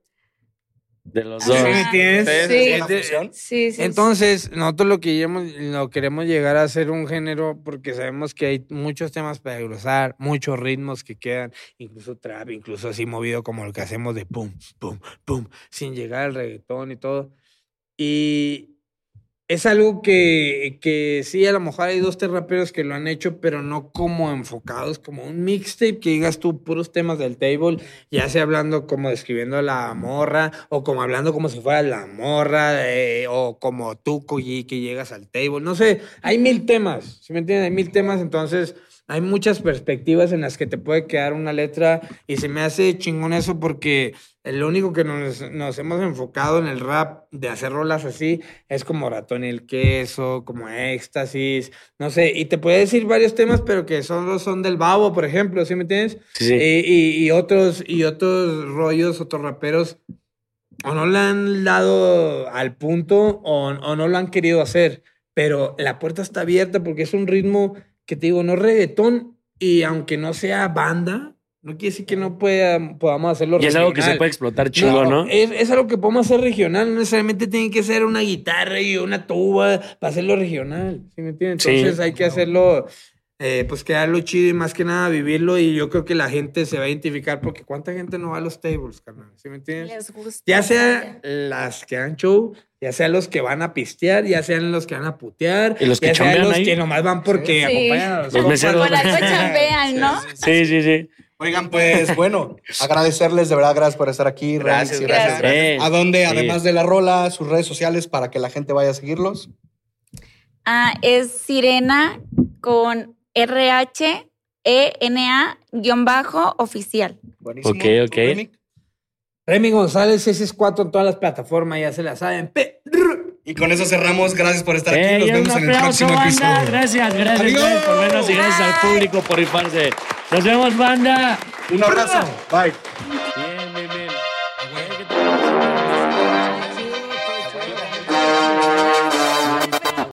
De los ¿Sí dos. Sí, sí. Sí, sí. Entonces, nosotros lo que queremos, lo queremos llegar a hacer un género porque sabemos que hay muchos temas para desglosar, muchos ritmos que quedan, incluso trap, incluso así movido como lo que hacemos de pum, pum, pum, sin llegar al reggaetón y todo. Y es algo que, que sí, a lo mejor hay dos, tres raperos que lo han hecho, pero no como enfocados, como un mixtape que digas tú puros temas del table, ya sea hablando como describiendo la morra, o como hablando como si fuera la morra, eh, o como tú, que llegas al table. No sé, hay mil temas, ¿sí me entiendes? Hay mil temas, entonces hay muchas perspectivas en las que te puede quedar una letra y se me hace chingón eso porque lo único que nos, nos hemos enfocado en el rap de hacer rolas así es como ratón y el queso, como éxtasis, no sé, y te puede decir varios temas, pero que solo son del babo, por ejemplo, ¿sí me entiendes? Sí, sí. Eh, y, y otros, y otros rollos, otros raperos, o no le han dado al punto o, o no lo han querido hacer, pero la puerta está abierta porque es un ritmo que te digo, no es reggaetón, y aunque no sea banda, no quiere decir que no pueda, podamos hacerlo Y es algo que se regional. puede explotar chingo, ¿no? Es, es algo que podemos hacer regional, no necesariamente tiene que ser una guitarra y una tuba para hacerlo regional, ¿sí me entiendes? Sí. Entonces hay que hacerlo, eh, pues quedarlo chido y más que nada vivirlo y yo creo que la gente se va a identificar porque cuánta gente no va a los tables, carnal, ¿sí me entiendes? Les gusta. Ya sea las que dan show, ya sea los que van a pistear, ya sean los que van a putear, Y los que ya sean los ahí. que nomás van porque Sí. acompañan a los, Los meseros. Chambean, ¿no? Sí, sí, sí. Oigan, pues bueno, agradecerles de verdad, gracias por estar aquí. Gracias, Remix gracias, Gracias. Eh, ¿A dónde, sí. además de la rola, sus redes sociales para que la gente vaya a seguirlos? Ah, es Sirena con R-H-E-N-A guion bajo oficial. Buenísimo. Ok, ok. ¿Tú, Remy? Remy González, ese es cuatro en todas las plataformas, ya se la saben. Pe- Y con eso cerramos. Gracias por estar aquí. Nos vemos un en el aplauso, próximo banda. episodio. Gracias, gracias, Adiós. gracias por vernos y gracias al público por rifarse. Nos vemos, banda. Un abrazo. Bye.